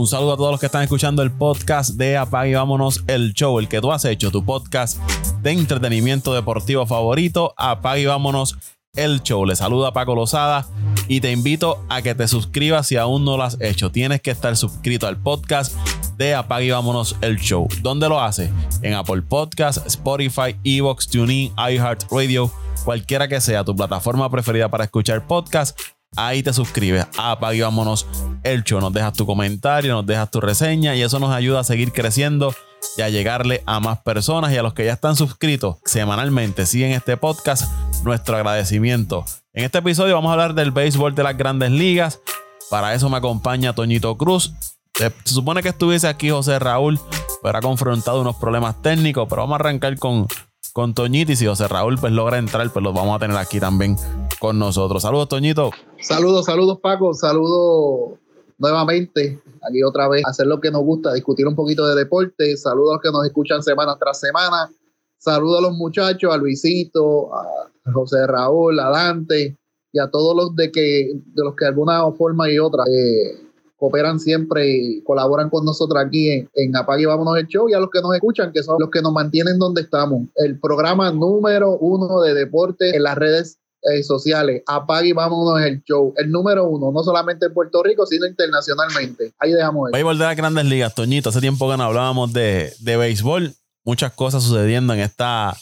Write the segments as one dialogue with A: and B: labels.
A: Un saludo a todos los que están escuchando el podcast de Apague y Vámonos el Show, el que tú has hecho, tu podcast de entretenimiento deportivo favorito. Apague y Vámonos el Show. Le saluda Paco Lozada y te invito a que te suscribas si aún no lo has hecho. Tienes que estar suscrito al podcast de Apague y Vámonos el Show. ¿Dónde lo hace? En Apple Podcast, Spotify, Evox, TuneIn, iHeartRadio, cualquiera que sea tu plataforma preferida para escuchar podcast ahí te suscribes Apague Vámonos el show. Nos dejas tu comentario, nos dejas tu reseña y eso nos ayuda a seguir creciendo y a llegarle a más personas y a los que ya están suscritos semanalmente siguen este podcast, nuestro agradecimiento. En este episodio vamos a hablar del béisbol de las grandes ligas. Para eso me acompaña Toñito Cruz. Se, supone que estuviese aquí José Raúl, pero ha confrontado unos problemas técnicos, pero vamos a arrancar con, con Toñito y si José Raúl pues logra entrar, pues lo vamos a tener aquí también con nosotros. Saludos, Toñito.
B: Saludos, saludos, Paco. Saludos nuevamente aquí otra vez hacer lo que nos gusta, discutir un poquito de deporte. Saludos a los que nos escuchan semana tras semana. Saludos a los muchachos, a Luisito, a José Raúl, a Dante y a todos los de que de los que de alguna forma y otra eh, cooperan siempre y colaboran con nosotros aquí en, en Apague Vámonos el Show y a los que nos escuchan, que son los que nos mantienen donde estamos. El programa número uno de deporte en las redes eh, sociales. Apague y vámonos el show. El número uno, no solamente en Puerto Rico, sino internacionalmente. Ahí dejamos
A: eso. Béisbol de las grandes ligas, Toñito. Hace tiempo que no hablábamos de, de béisbol. Muchas cosas sucediendo en esta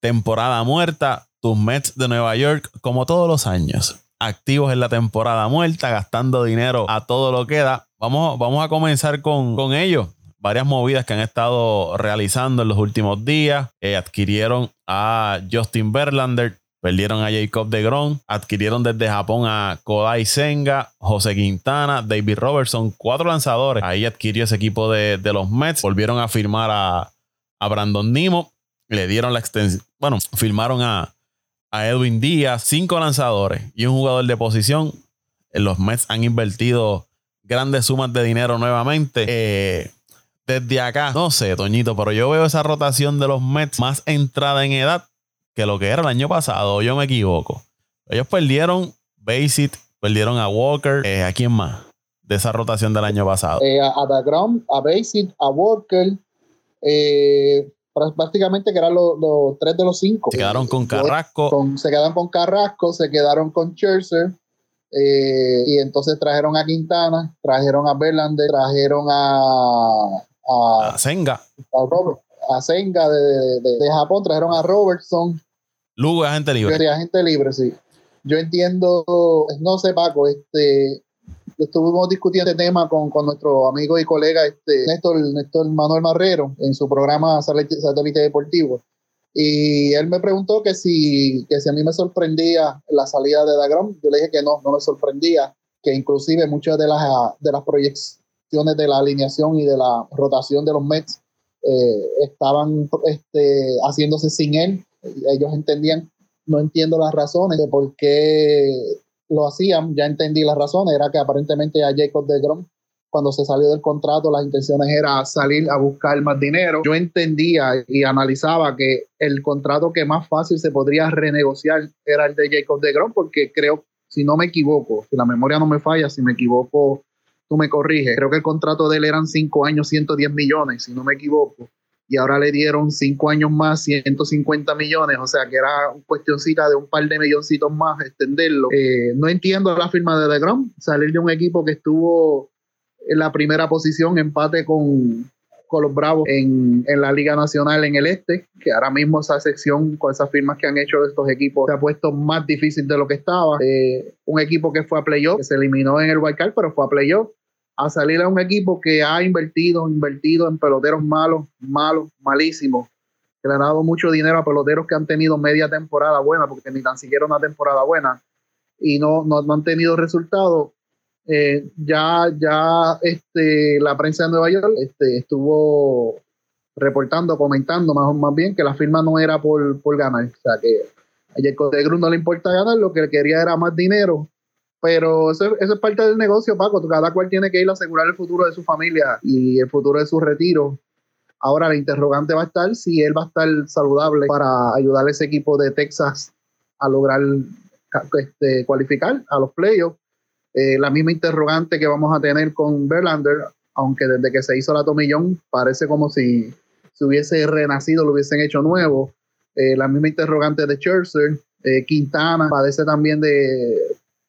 A: temporada muerta. Tus Mets de Nueva York, como todos los años, activos en la temporada muerta, gastando dinero a todo lo que da. Vamos, vamos a comenzar con, con ellos varias movidas que han estado realizando en los últimos días. Eh, adquirieron a Justin Verlander, Perdieron a Jacob de Gron, adquirieron desde Japón a Kodai Senga, José Quintana, David Robertson, cuatro lanzadores. Ahí adquirió ese equipo de, los Mets. Volvieron a firmar a, Brandon Nimo. Le dieron la extensión. Bueno, firmaron a, Edwin Díaz, cinco lanzadores y un jugador de posición. Los Mets han invertido grandes sumas de dinero nuevamente. Eh, desde acá, no sé, Toñito, pero yo veo esa rotación de los Mets más entrada en edad que lo que era el año pasado, yo me equivoco. Ellos perdieron Basic, perdieron a Walker, eh, ¿a quién más? De esa rotación del año pasado.
B: Eh, a, a a Basic, a Walker, eh, prácticamente que eran los, tres de los cinco.
A: Se quedaron con Carrasco.
B: se quedaron con Carrasco, se quedaron con Scherzer. y entonces trajeron a Quintana, trajeron a Verlander, trajeron a,
A: a, a Senga.
B: A Robert, a Senga de, de, Japón, trajeron a Robertson.
A: Lugo es agente libre.
B: agente libre, sí. Yo entiendo, no sé, Paco, este, estuvimos discutiendo este tema con, con, nuestro amigo y colega este, Néstor, Néstor Manuel Marrero en su programa Satélite, Deportivo. Y él me preguntó que si, que si a mí me sorprendía la salida de Dagrom. Yo le dije que no, no me sorprendía, que inclusive muchas de las, de las proyecciones de la alineación y de la rotación de los Mets eh, estaban este, haciéndose sin él. Ellos entendían, no entiendo las razones de por qué lo hacían, ya entendí las razones, era que aparentemente a Jacob de Grom cuando se salió del contrato, las intenciones era salir a buscar más dinero. Yo entendía y analizaba que el contrato que más fácil se podría renegociar era el de Jacob de Grom, porque creo, si no me equivoco, si la memoria no me falla, si me equivoco, tú me corriges, creo que el contrato de él eran 5 años, 110 millones, si no me equivoco, y ahora le dieron 5 años más, 150 millones, o sea que era cuestioncita de un par de milloncitos más extenderlo. Eh, no entiendo la firma de DeGrom, salir de un equipo que estuvo en la primera posición, empate con, con los Bravos en, en, la Liga Nacional en el Este, que ahora mismo esa sección con esas firmas que han hecho de estos equipos se ha puesto más difícil de lo que estaba. Eh, un equipo que fue a playoff, que se eliminó en el Card, pero fue a playoff. A salir a un equipo que ha invertido, invertido en peloteros malos, malos, malísimos, que le ha dado mucho dinero a peloteros que han tenido media temporada buena, porque ni tan siquiera una temporada buena, y no, no, no han tenido resultados eh, ya, ya este, la prensa de Nueva York este, estuvo reportando, comentando más, más bien que la firma no era por, por ganar. O sea que a Jacob de Grun no le importa ganar, lo que quería era más dinero. Pero eso, eso, es parte del negocio, Paco. Cada cual tiene que ir a asegurar el futuro de su familia y el futuro de su retiro. Ahora la interrogante va a estar si él va a estar saludable para ayudar a ese equipo de Texas a lograr este, cualificar a los playoffs eh, la misma interrogante que vamos a tener con Verlander, aunque desde que se hizo la tomillón parece como si se hubiese renacido, lo hubiesen hecho nuevo. Eh, la misma interrogante de Scherzer, eh, Quintana padece también de,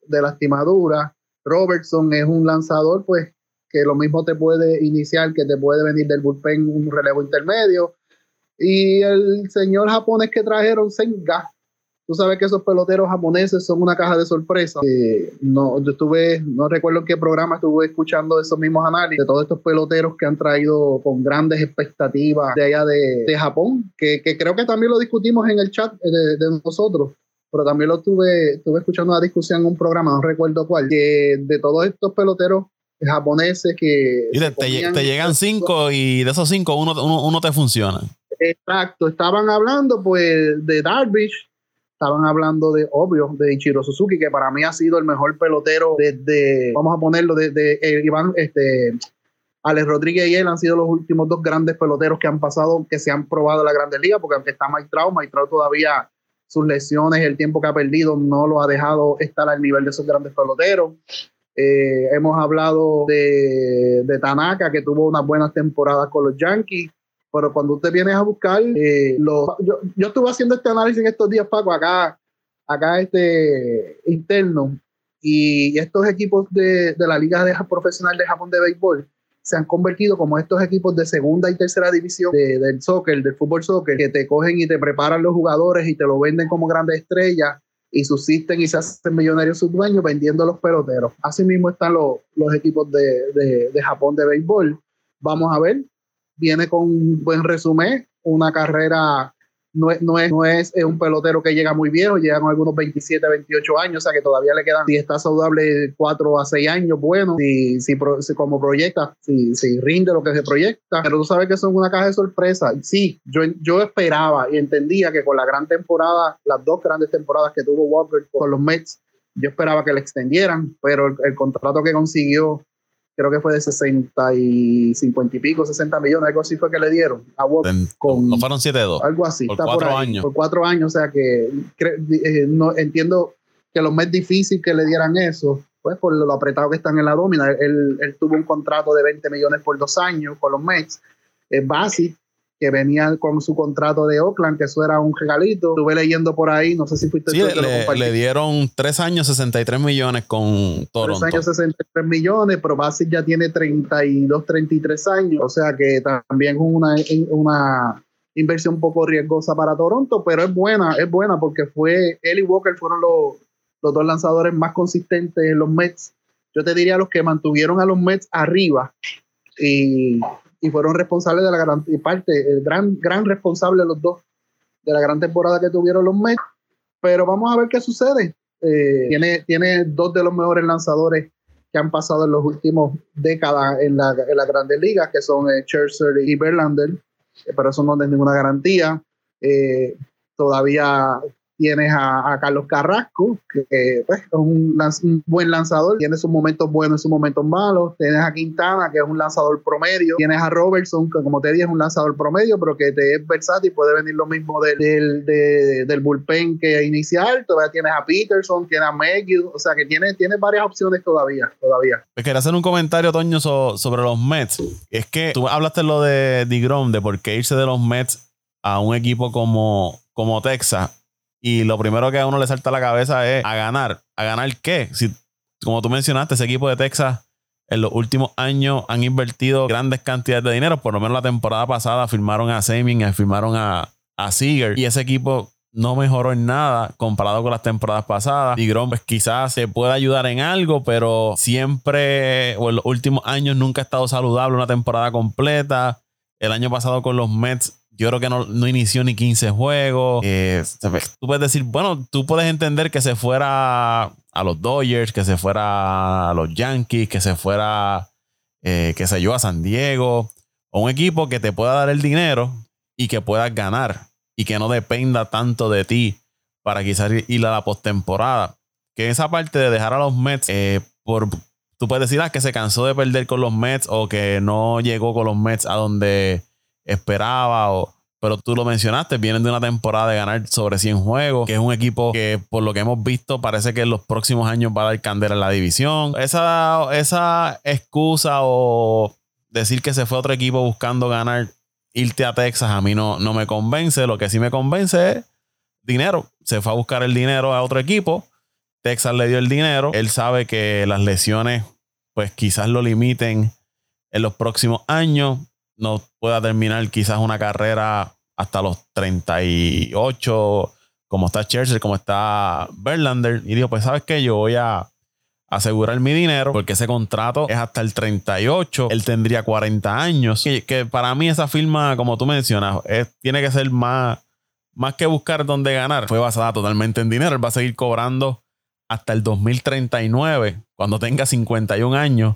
B: de lastimadura. Robertson es un lanzador, pues, que lo mismo te puede iniciar, que te puede venir del bullpen un relevo intermedio. Y el señor japonés que trajeron, Senga, Tú sabes que esos peloteros japoneses son una caja de sorpresa. Eh, no, yo estuve, no recuerdo en qué programa estuve escuchando esos mismos análisis de todos estos peloteros que han traído con grandes expectativas de allá de, Japón, que, creo que también lo discutimos en el chat de, nosotros pero también lo estuve, estuve escuchando una discusión en un programa, no recuerdo cuál, que de todos estos peloteros japoneses que...
A: Y te, llegan cinco y de esos cinco uno, uno, uno, te funciona.
B: Exacto, estaban hablando pues de Darvish, estaban hablando de, obvio, de Ichiro Suzuki, que para mí ha sido el mejor pelotero desde, vamos a ponerlo, desde eh, Iván, este, Alex Rodríguez y él han sido los últimos dos grandes peloteros que han pasado, que se han probado en la Grandes Ligas, porque aunque está Mike Trout, Mike Trout todavía sus lesiones, el tiempo que ha perdido, no lo ha dejado estar al nivel de esos grandes peloteros. Eh, hemos hablado de, Tanaka, que tuvo unas buenas temporadas con los Yankees pero cuando usted viene a buscar, eh, yo, yo, estuve haciendo este análisis en estos días, Paco, acá, acá este interno, y estos equipos de, de la Liga de Profesional de Japón de Béisbol se han convertido como estos equipos de segunda y tercera división del soccer, del fútbol soccer, que te cogen y te preparan los jugadores y te lo venden como grandes estrellas y subsisten y se hacen millonarios sus dueños vendiendo los peloteros. Así mismo están los, los equipos de, de, de Japón de béisbol. Vamos a ver viene con un buen resumen, una carrera, no es, no es, no es un pelotero que llega muy viejo, llega con algunos 27, 28 años, o sea que todavía le quedan, si está saludable, 4 a 6 años, bueno, si, si, como proyecta, si, si, rinde lo que se proyecta, pero tú sabes que son una caja de sorpresa. Sí, yo, yo esperaba y entendía que con la gran temporada, las dos grandes temporadas que tuvo Walker con los Mets, yo esperaba que le extendieran, pero el contrato que consiguió creo que fue de 60 y 50 y pico, 60 millones, algo así fue que le dieron a
A: con, no fueron 7-2.
B: Algo así.
A: Por cuatro años.
B: Por cuatro años, o sea que eh, no, entiendo que lo más difícil que le dieran eso, pues por lo apretado que están en la domina. Él, él tuvo un contrato de 20 millones por dos años con los Mets. Es básico que venía con su contrato de Oakland, que eso era un regalito. Estuve leyendo por ahí, no sé si fuiste
A: sí, le, le, dieron tres años 63 millones con Toronto.
B: Tres años 63 millones, pero Basis ya tiene 32, 33 años, o sea que también es una, una inversión un poco riesgosa para Toronto, pero es buena, es buena porque fue él y Walker fueron los, los dos lanzadores más consistentes en los Mets. Yo te diría los que mantuvieron a los Mets arriba y y fueron responsables de la gran parte, el gran, gran responsable los dos de la gran temporada que tuvieron los Mets. Pero vamos a ver qué sucede. Eh, tiene, tiene dos de los mejores lanzadores que han pasado en los últimos décadas en la, en la Grandes Ligas, que son eh, y Verlander, eh, pero eso no es ninguna garantía. Eh, todavía Tienes a, Carlos Carrasco, que, pues, es un, buen lanzador, tiene sus momentos buenos y sus momentos malos. Tienes a Quintana, que es un lanzador promedio. Tienes a Robertson, que como te dije es un lanzador promedio, pero que te es versátil. Puede venir lo mismo del, del, bullpen que inicial. Todavía tienes a Peterson, tienes a Megill. O sea que tiene, tiene varias opciones todavía. todavía.
A: Quería hacer un comentario, Toño, sobre los Mets. Es que tú hablaste lo de DeGrom, de por qué irse de los Mets a un equipo como, como Texas y lo primero que a uno le salta a la cabeza es a ganar. ¿A ganar qué? Si, como tú mencionaste, ese equipo de Texas en los últimos años han invertido grandes cantidades de dinero. Por lo menos la temporada pasada firmaron a Semien, firmaron a, a Seager. Y ese equipo no mejoró en nada comparado con las temporadas pasadas. Y Grom, pues quizás se pueda ayudar en algo, pero siempre, o en los últimos años, nunca ha estado saludable una temporada completa. El año pasado con los Mets yo creo que no, inició ni 15 juegos. Eh, tú puedes decir, bueno, tú puedes entender que se fuera a los Dodgers, que se fuera a los Yankees, que se fuera, eh, que se yo, a San Diego. O un equipo que te pueda dar el dinero y que puedas ganar. Y que no dependa tanto de ti para quizás ir a la postemporada. Que esa parte de dejar a los Mets, eh, por, tú puedes decir ah, que se cansó de perder con los Mets o que no llegó con los Mets a donde esperaba. O, pero tú lo mencionaste, vienen de una temporada de ganar sobre 100 juegos, que es un equipo que por lo que hemos visto parece que en los próximos años va a dar candela en la división. Esa, esa excusa o decir que se fue a otro equipo buscando ganar, irte a Texas, a mí no, no me convence. Lo que sí me convence es dinero. Se fue a buscar el dinero a otro equipo. Texas le dio el dinero. Él sabe que las lesiones, pues quizás lo limiten en los próximos años. No pueda terminar quizás una carrera hasta los 38, como está Churchill, como está Verlander. Y dijo, pues sabes que yo voy a asegurar mi dinero porque ese contrato es hasta el 38. Él tendría 40 años. Y que para mí esa firma, como tú mencionas, tiene que ser más, más que buscar dónde ganar. Fue basada totalmente en dinero. Él va a seguir cobrando hasta el 2039, cuando tenga 51 años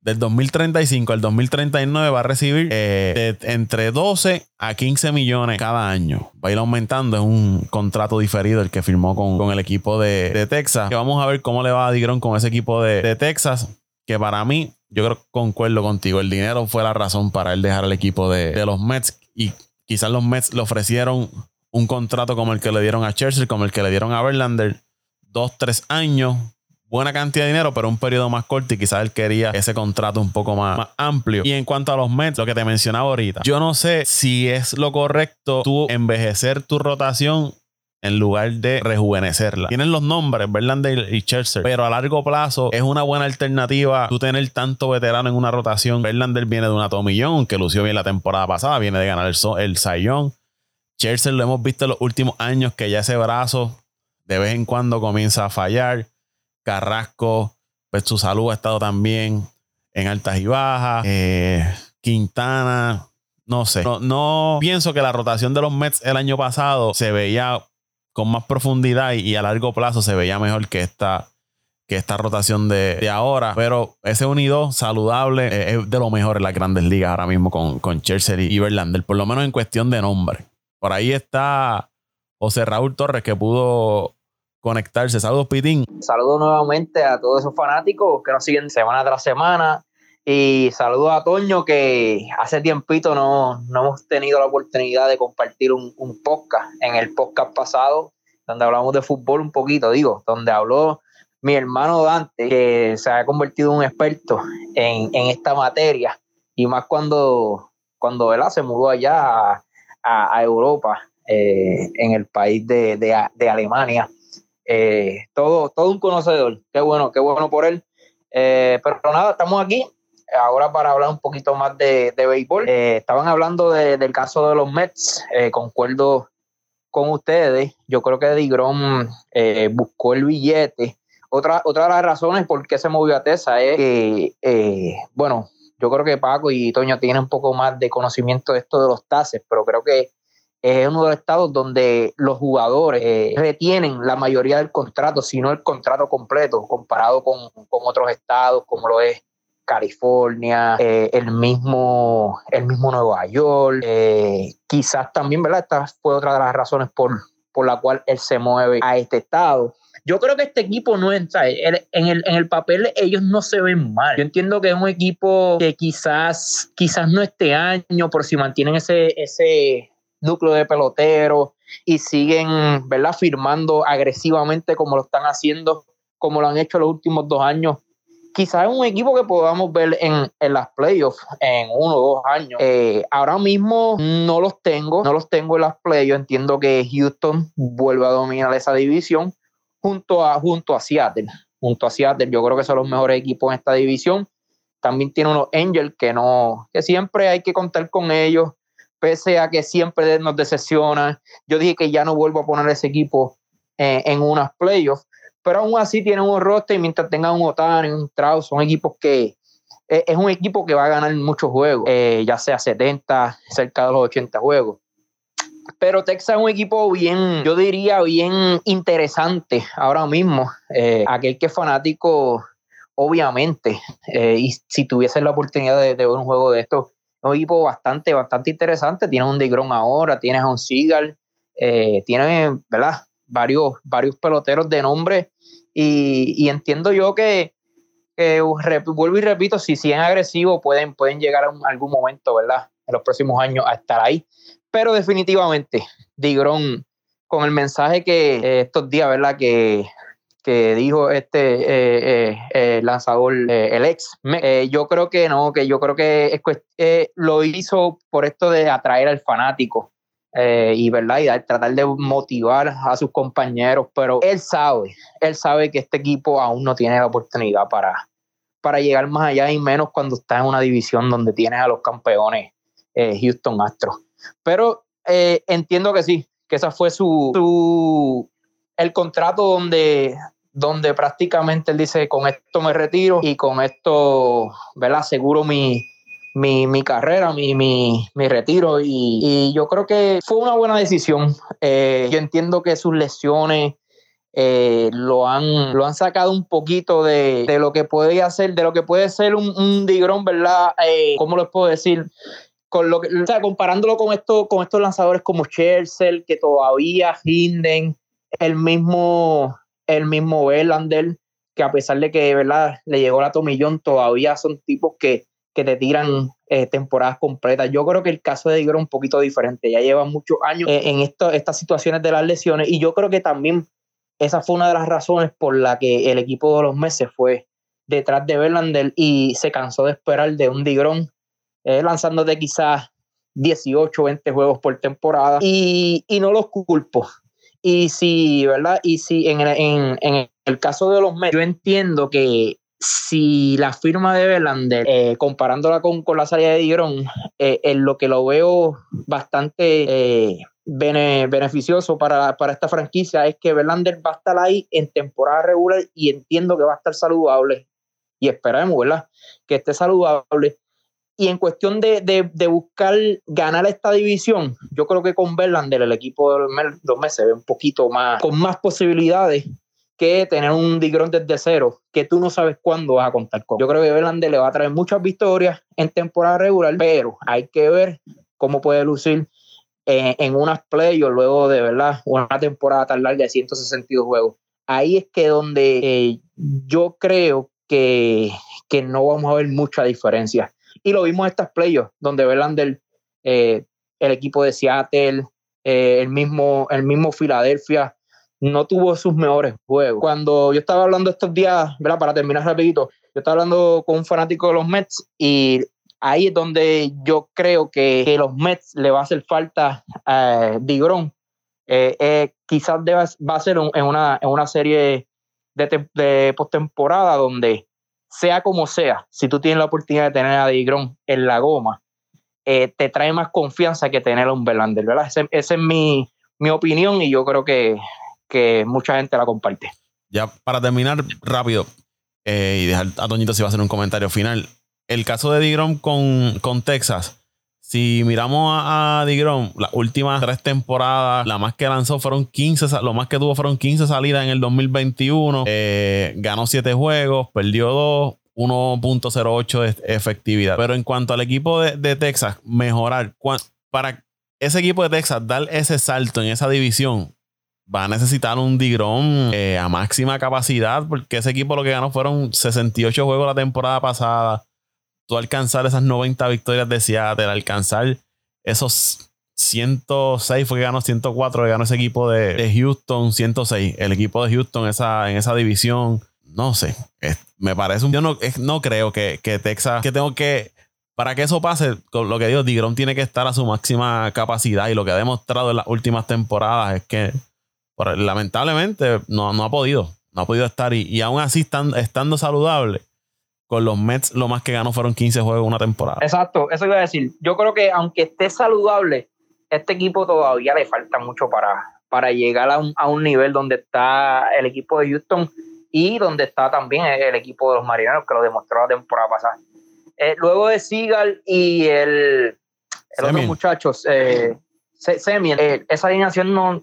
A: del 2035 al 2039 va a recibir eh, entre 12 a 15 millones cada año. Va a ir aumentando. Es un contrato diferido el que firmó con, el equipo de, Texas. Que vamos a ver cómo le va a Digron con ese equipo de, Texas. Que para mí, yo creo que concuerdo contigo. El dinero fue la razón para él dejar el equipo de, de los Mets. Y quizás los Mets le ofrecieron un contrato como el que le dieron a Churchill, como el que le dieron a Verlander. Dos, tres años buena cantidad de dinero, pero un periodo más corto y quizás él quería ese contrato un poco más, amplio. Y en cuanto a los Mets, lo que te mencionaba ahorita, yo no sé si es lo correcto tú envejecer tu rotación en lugar de rejuvenecerla. Tienen los nombres, Verlander y Scherzer, pero a largo plazo es una buena alternativa tú tener tanto veterano en una rotación. Verlander viene de una tomillón que lució bien la temporada pasada, viene de ganar el, el Sayón. Scherzer lo hemos visto en los últimos años que ya ese brazo de vez en cuando comienza a fallar. Carrasco, pues su salud ha estado también en altas y bajas. Eh, Quintana, no sé. No, pienso que la rotación de los Mets el año pasado se veía con más profundidad y, a largo plazo se veía mejor que esta, que esta rotación de, ahora. Pero ese unido saludable eh, es de lo mejor en las grandes ligas ahora mismo con, con Chelsea y Verlander, por lo menos en cuestión de nombre. Por ahí está José Raúl Torres que pudo conectarse. Saludos, Pitín.
C: Saludos nuevamente a todos esos fanáticos que nos siguen semana tras semana. Y saludos a Toño, que hace tiempito no, no hemos tenido la oportunidad de compartir un, podcast. En el podcast pasado, donde hablamos de fútbol un poquito, digo, donde habló mi hermano Dante, que se ha convertido en un experto en, esta materia. Y más cuando, cuando él se mudó allá a, Europa, eh, en el país de, de Alemania eh, todo, todo un conocedor. Qué bueno, qué bueno por él. Eh, pero nada, estamos aquí ahora para hablar un poquito más de, de béisbol. Eh, estaban hablando del caso de los Mets. concuerdo con ustedes. Yo creo que Digrom buscó el billete. Otra, otra de las razones por qué se movió a Tesa es que, bueno, yo creo que Paco y Toño tienen un poco más de conocimiento de esto de los tases, pero creo que es uno de los estados donde los jugadores eh, retienen la mayoría del contrato, si no el contrato completo, comparado con, otros estados como lo es California, eh, el, mismo, el mismo Nueva York, eh, quizás también, ¿verdad? Esta fue otra de las razones por, por la cual él se mueve a este estado. Yo creo que este equipo no es, en el, en el papel ellos no se ven mal. Yo entiendo que es un equipo que quizás, quizás no este año, por si mantienen ese, ese, núcleo de peloteros y siguen, ¿verdad?, firmando agresivamente como lo están haciendo, como lo han hecho los últimos dos años. Quizás es un equipo que podamos ver en, en las playoffs en uno o dos años. Eh, ahora mismo no los tengo, no los tengo en las playoffs. Entiendo que Houston vuelve a dominar esa división junto a, junto a Seattle. Junto a Seattle, yo creo que son los mejores equipos en esta división. También tiene unos Angels que no, que siempre hay que contar con ellos pese a que siempre nos decepciona. Yo dije que ya no vuelvo a poner ese equipo eh, en unas playoffs, pero aún así tienen un roster y mientras tengan un Otani, un Trout, son equipos que eh, es un equipo que va a ganar muchos juegos, eh, ya sea 70, cerca de los 80 juegos. Pero Texas es un equipo bien, yo diría, bien interesante ahora mismo. aquel que es fanático, obviamente, y si tuviese la oportunidad de, de ver un juego de estos, un equipo bastante, bastante interesante. Tiene un Digron ahora, tienes a un Seagal, eh, tiene, ¿verdad? Varios, varios peloteros de nombre. Y, entiendo yo que, vuelvo y repito, si siguen agresivos, pueden, pueden llegar a algún momento, ¿verdad? En los próximos años a estar ahí. Pero definitivamente, Digron, con el mensaje que eh, estos días, ¿verdad? Que, que dijo este eh, eh, lanzador, el ex. yo creo que no, que yo creo que lo hizo por esto de atraer al fanático. y verdad y tratar de motivar a sus compañeros pero él sabe él sabe que este equipo aún no tiene la oportunidad para para llegar más allá y menos cuando está en una división donde tienes a los campeones Houston Astros pero entiendo que sí que esa fue su, su el contrato donde, donde prácticamente él dice, con esto me retiro y con esto, ¿verdad? Aseguro mi, mi, carrera, mi, mi, mi retiro. Y, yo creo que fue una buena decisión. Eh, yo entiendo que sus lesiones eh, lo, han, lo han sacado un poquito de, lo que puede hacer, de lo que puede ser un, un Digrón, ¿verdad? Eh, ¿Cómo les puedo decir? Con lo que, o sea, comparándolo con, esto, con estos lanzadores como Chelsea, que todavía rinden, el mismo, el mismo Verlander, que a pesar de que ¿verdad? le llegó la tomillón, todavía son tipos que, que te tiran eh, temporadas completas. Yo creo que el caso de Digger es un poquito diferente. Ya lleva muchos años eh, en esto, estas situaciones de las lesiones y yo creo que también esa fue una de las razones por la que el equipo de los meses fue detrás de Verlander y se cansó de esperar de un Digrón eh, lanzándote quizás 18, 20 juegos por temporada y, y no los culpo. Y si, ¿verdad? Y si en, el caso de los Mets, yo entiendo que si la firma de Verlander, eh, comparándola con, con, la salida de Digrón, eh, en lo que lo veo bastante eh, beneficioso para, para, esta franquicia es que Verlander va a estar ahí en temporada regular y entiendo que va a estar saludable. Y esperemos, ¿verdad? Que esté saludable y en cuestión de, de, buscar ganar esta división, yo creo que con Verlander el equipo de los meses se ve un poquito más, con más posibilidades que tener un Digrón desde cero, que tú no sabes cuándo vas a contar con. Yo creo que Verlander le va a traer muchas victorias en temporada regular, pero hay que ver cómo puede lucir en, en unas playoffs luego de verdad una temporada tan larga de 162 juegos. Ahí es que donde eh, yo creo que, que no vamos a ver mucha diferencia y lo vimos en estas playoffs, donde Verlander, eh, el equipo de Seattle, eh, el, mismo, el mismo Filadelfia, no tuvo sus mejores juegos. Cuando yo estaba hablando estos días, para terminar rapidito, yo estaba hablando con un fanático de los Mets y ahí es donde yo creo que, los Mets le va a hacer falta a eh, Digrón. quizás va a ser en, una, en una serie de, de postemporada donde sea como sea, si tú tienes la oportunidad de tener a Digrón en la goma, eh, te trae más confianza que tener a un Verlander, ¿verdad? Esa es mi, opinión y yo creo que, mucha gente la comparte.
A: Ya para terminar rápido eh, y dejar a Toñito si va a hacer un comentario final. El caso de Digrom con, con Texas, si miramos a, a las últimas tres temporadas, la más que lanzó fueron 15, lo más que tuvo fueron 15 salidas en el 2021. Eh, ganó 7 juegos, perdió 2, 1.08 de efectividad. Pero en cuanto al equipo de, Texas, mejorar, para ese equipo de Texas dar ese salto en esa división, va a necesitar un Digrón eh, a máxima capacidad, porque ese equipo lo que ganó fueron 68 juegos la temporada pasada tú alcanzar esas 90 victorias de Seattle, alcanzar esos 106, fue que ganó 104, que ganó ese equipo de, Houston, 106, el equipo de Houston esa, en esa división, no sé, me parece un... Yo no, no creo que, Texas, que tengo que... Para que eso pase, lo que digo, Digron tiene que estar a su máxima capacidad y lo que ha demostrado en las últimas temporadas es que lamentablemente no, no ha podido, no ha podido estar y, y aún así estando saludable, con los Mets lo más que ganó fueron 15 juegos una temporada.
C: Exacto, eso iba a decir. Yo creo que aunque esté saludable, este equipo todavía le falta mucho para, para llegar a un, a un nivel donde está el equipo de Houston y donde está también el equipo de los Marineros, que lo demostró la temporada pasada. Eh, luego de Seagal y el, el otro muchacho, eh, Semien, eh, esa alineación no,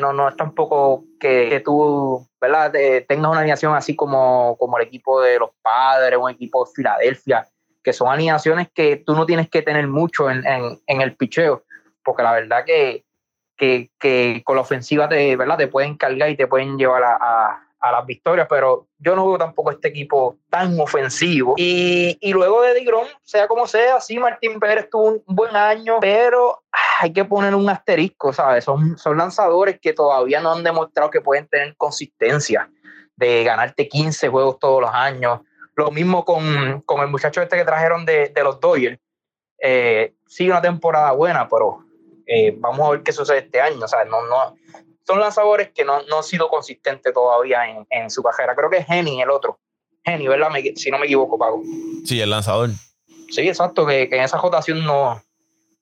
C: no, no es tampoco que, que tú ¿verdad? tengas una alineación así como, como el equipo de los padres, un equipo de Filadelfia, que son alineaciones que tú no tienes que tener mucho en, en, el picheo, porque la verdad que, que, que, con la ofensiva te, ¿verdad? te pueden cargar y te pueden llevar a las victorias, pero yo no veo tampoco este equipo tan ofensivo. Y, y luego de Digrón, sea como sea, sí, Martín Pérez tuvo un buen año, pero hay que poner un asterisco, ¿sabes? Son, son lanzadores que todavía no han demostrado que pueden tener consistencia. de ganarte 15 juegos todos los años. Lo mismo con, con el muchacho este que trajeron de, de los Dodgers. Eh, sí, una temporada buena, pero eh, vamos a ver qué sucede este año. O no, no, son lanzadores que no, no han sido consistentes todavía en, en su carrera. Creo que es Henny el otro. Henny, ¿verdad? si no me equivoco, Pago.
A: Sí, el lanzador.
C: Sí, exacto, que, que en esa rotación no,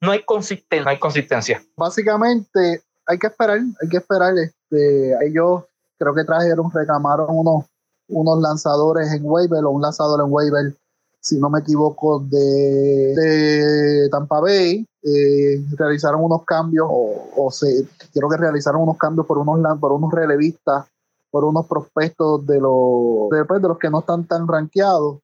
C: no hay consistencia, no hay consistencia.
B: Básicamente, hay que esperar, hay que esperar. Este, ellos creo que trajeron, reclamaron unos, unos lanzadores en waiver o un lanzador en waiver, si no me equivoco, de, de Tampa Bay. Eh, realizaron unos cambios, o, o creo que realizaron unos cambios por unos, por unos relevistas, por unos prospectos de los, pues, de los que no están tan rankeados.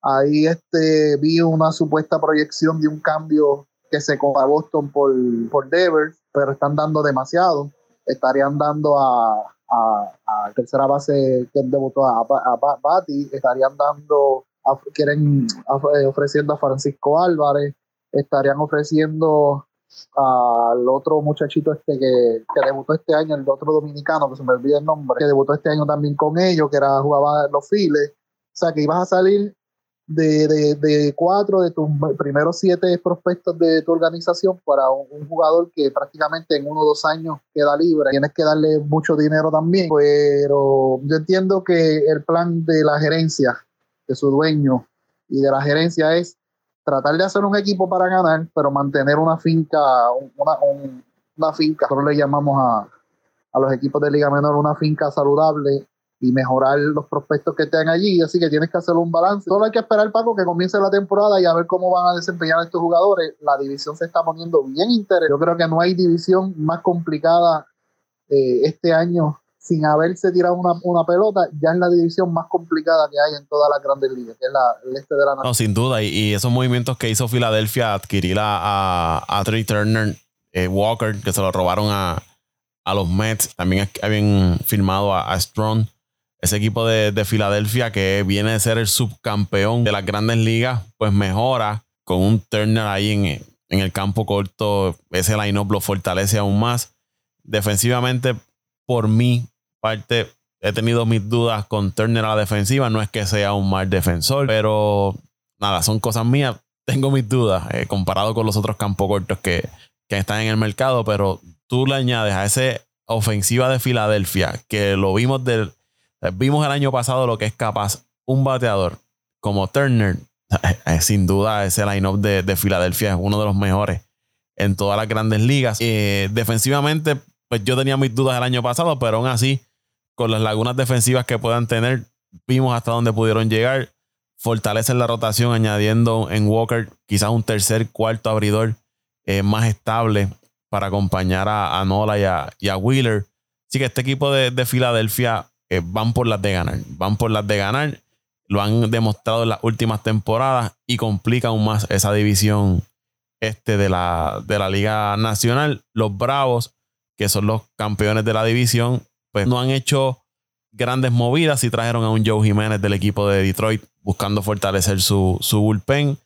B: Ahí este, vi una supuesta proyección de un cambio que se con a Boston por, por Devers, pero están dando demasiado. Estarían dando a, a, tercera base que debutó a, a, Bati, estarían dando, quieren ofreciendo a Francisco Álvarez, estarían ofreciendo al otro muchachito este que, que, debutó este año, el otro dominicano, que se me olvida el nombre, que debutó este año también con ellos, que era jugaba los files. O sea que ibas a salir de, de, de, cuatro de tus primeros siete prospectos de tu organización para un, jugador que prácticamente en uno o dos años queda libre. Tienes que darle mucho dinero también, pero yo entiendo que el plan de la gerencia, de su dueño y de la gerencia es tratar de hacer un equipo para ganar, pero mantener una finca, una, finca, nosotros le llamamos a, a los equipos de Liga Menor una finca saludable y mejorar los prospectos que estén allí. Así que tienes que hacer un balance. Solo hay que esperar, Paco, que comience la temporada y a ver cómo van a desempeñar estos jugadores. La división se está poniendo bien interesante. Yo creo que no hay división más complicada eh, este año sin haberse tirado una, una, pelota, ya es la división más complicada que hay en todas las grandes ligas, que es la, el este de la nación.
A: No, sin duda, y, esos movimientos que hizo Filadelfia, adquirir a, a, Trey Turner, eh, Walker, que se lo robaron a, a los Mets, también habían firmado a, a Strong ese equipo de, Filadelfia que viene de ser el subcampeón de las grandes ligas, pues mejora con un Turner ahí en, en el campo corto. Ese line-up lo fortalece aún más. Defensivamente, por mi parte, he tenido mis dudas con Turner a la defensiva. No es que sea un mal defensor, pero nada, son cosas mías. Tengo mis dudas eh, comparado con los otros campos cortos que, están en el mercado, pero tú le añades a esa ofensiva de Filadelfia, que lo vimos del Vimos el año pasado lo que es capaz un bateador como Turner. Sin duda, ese line-up de, Filadelfia es uno de los mejores en todas las grandes ligas. Eh, defensivamente, pues yo tenía mis dudas el año pasado, pero aún así, con las lagunas defensivas que puedan tener, vimos hasta dónde pudieron llegar. Fortalecen la rotación añadiendo en Walker quizás un tercer, cuarto abridor eh, más estable para acompañar a, Nola y a, Wheeler. Así que este equipo de, de Filadelfia eh, van por las de ganar. Van por las de ganar. Lo han demostrado en las últimas temporadas y complica aún más esa división este de la, de la Liga Nacional. Los Bravos, que son los campeones de la división, pues no han hecho grandes movidas y trajeron a un Joe Jiménez del equipo de Detroit buscando fortalecer su, su bullpen.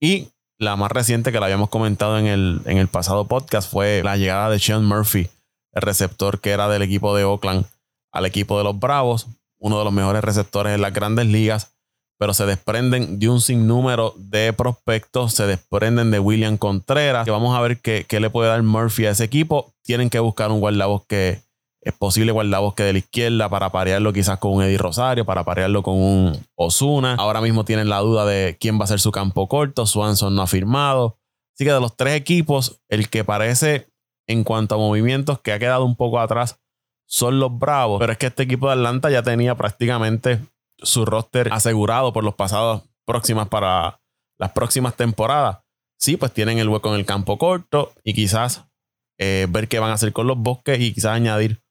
A: Y la más reciente que la habíamos comentado en el, en el pasado podcast fue la llegada de Sean Murphy, el receptor que era del equipo de Oakland al equipo de los Bravos, uno de los mejores receptores en las grandes ligas, pero se desprenden de un sinnúmero de prospectos, se desprenden de William Contreras, que vamos a ver qué, le puede dar Murphy a ese equipo. Tienen que buscar un guardabosque, es posible guardabosque de la izquierda para parearlo quizás con un Eddie Rosario, para parearlo con un Osuna. Ahora mismo tienen la duda de quién va a ser su campo corto, Swanson no ha firmado. Así que de los tres equipos, el que parece en cuanto a movimientos que ha quedado un poco atrás son los Bravos. Pero es que este equipo de Atlanta ya tenía prácticamente su roster asegurado por los pasados próximas para las próximas temporadas. Sí, pues tienen el hueco en el campo corto y quizás eh, ver qué van a hacer con los bosques y quizás añadir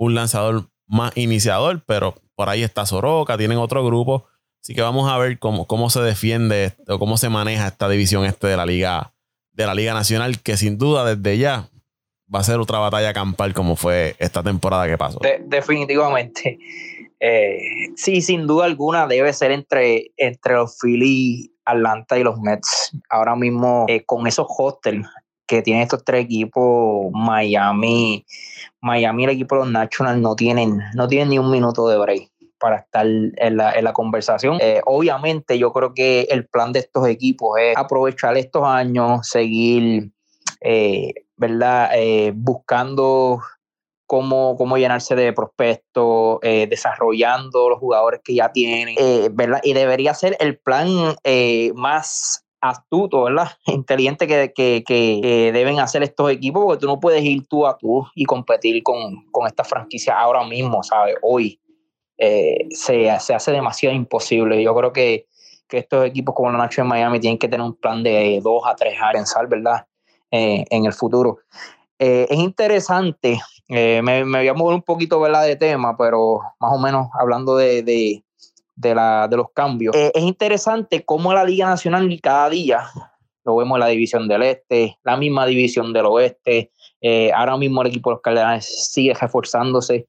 A: un lanzador más iniciador, pero por ahí está Soroka, tienen otro grupo. Así que vamos a ver cómo, cómo se defiende o cómo se maneja esta división este de la Liga, de la Liga Nacional, que sin duda desde ya va a ser otra batalla campal como fue esta temporada que pasó.
C: definitivamente. Eh, sí, sin duda alguna debe ser entre, entre los Phillies, Atlanta y los Mets. Ahora mismo, eh, con esos hostels que tienen estos tres equipos, Miami, Miami, el equipo de los Nationals no tienen, no tienen ni un minuto de break. para estar en la, en la conversación. Eh, obviamente yo creo que el plan de estos equipos es aprovechar estos años, seguir, eh, ¿verdad? Eh, buscando cómo, cómo llenarse de prospectos, desarrollando los jugadores que ya tienen, ¿verdad? Y debería ser el plan más astuto, ¿verdad? Inteligente que, que, deben hacer estos equipos, porque tú no puedes ir tú a tú y competir con, con esta franquicia ahora mismo, ¿sabes? Hoy eh, se, se, hace demasiado imposible. Yo creo que, estos equipos como la Nacho en Miami tienen que tener un plan de dos a tres años, pensar, ¿verdad? Eh, en el futuro. Eh, es interesante, me, me, voy a mover un poquito, ¿verdad? De tema, pero más o menos hablando de, de, de, la, de los cambios. es interesante cómo la Liga Nacional cada día, lo vemos en la división del Este, la misma división del Oeste, ahora mismo el equipo de los Cardenales sigue reforzándose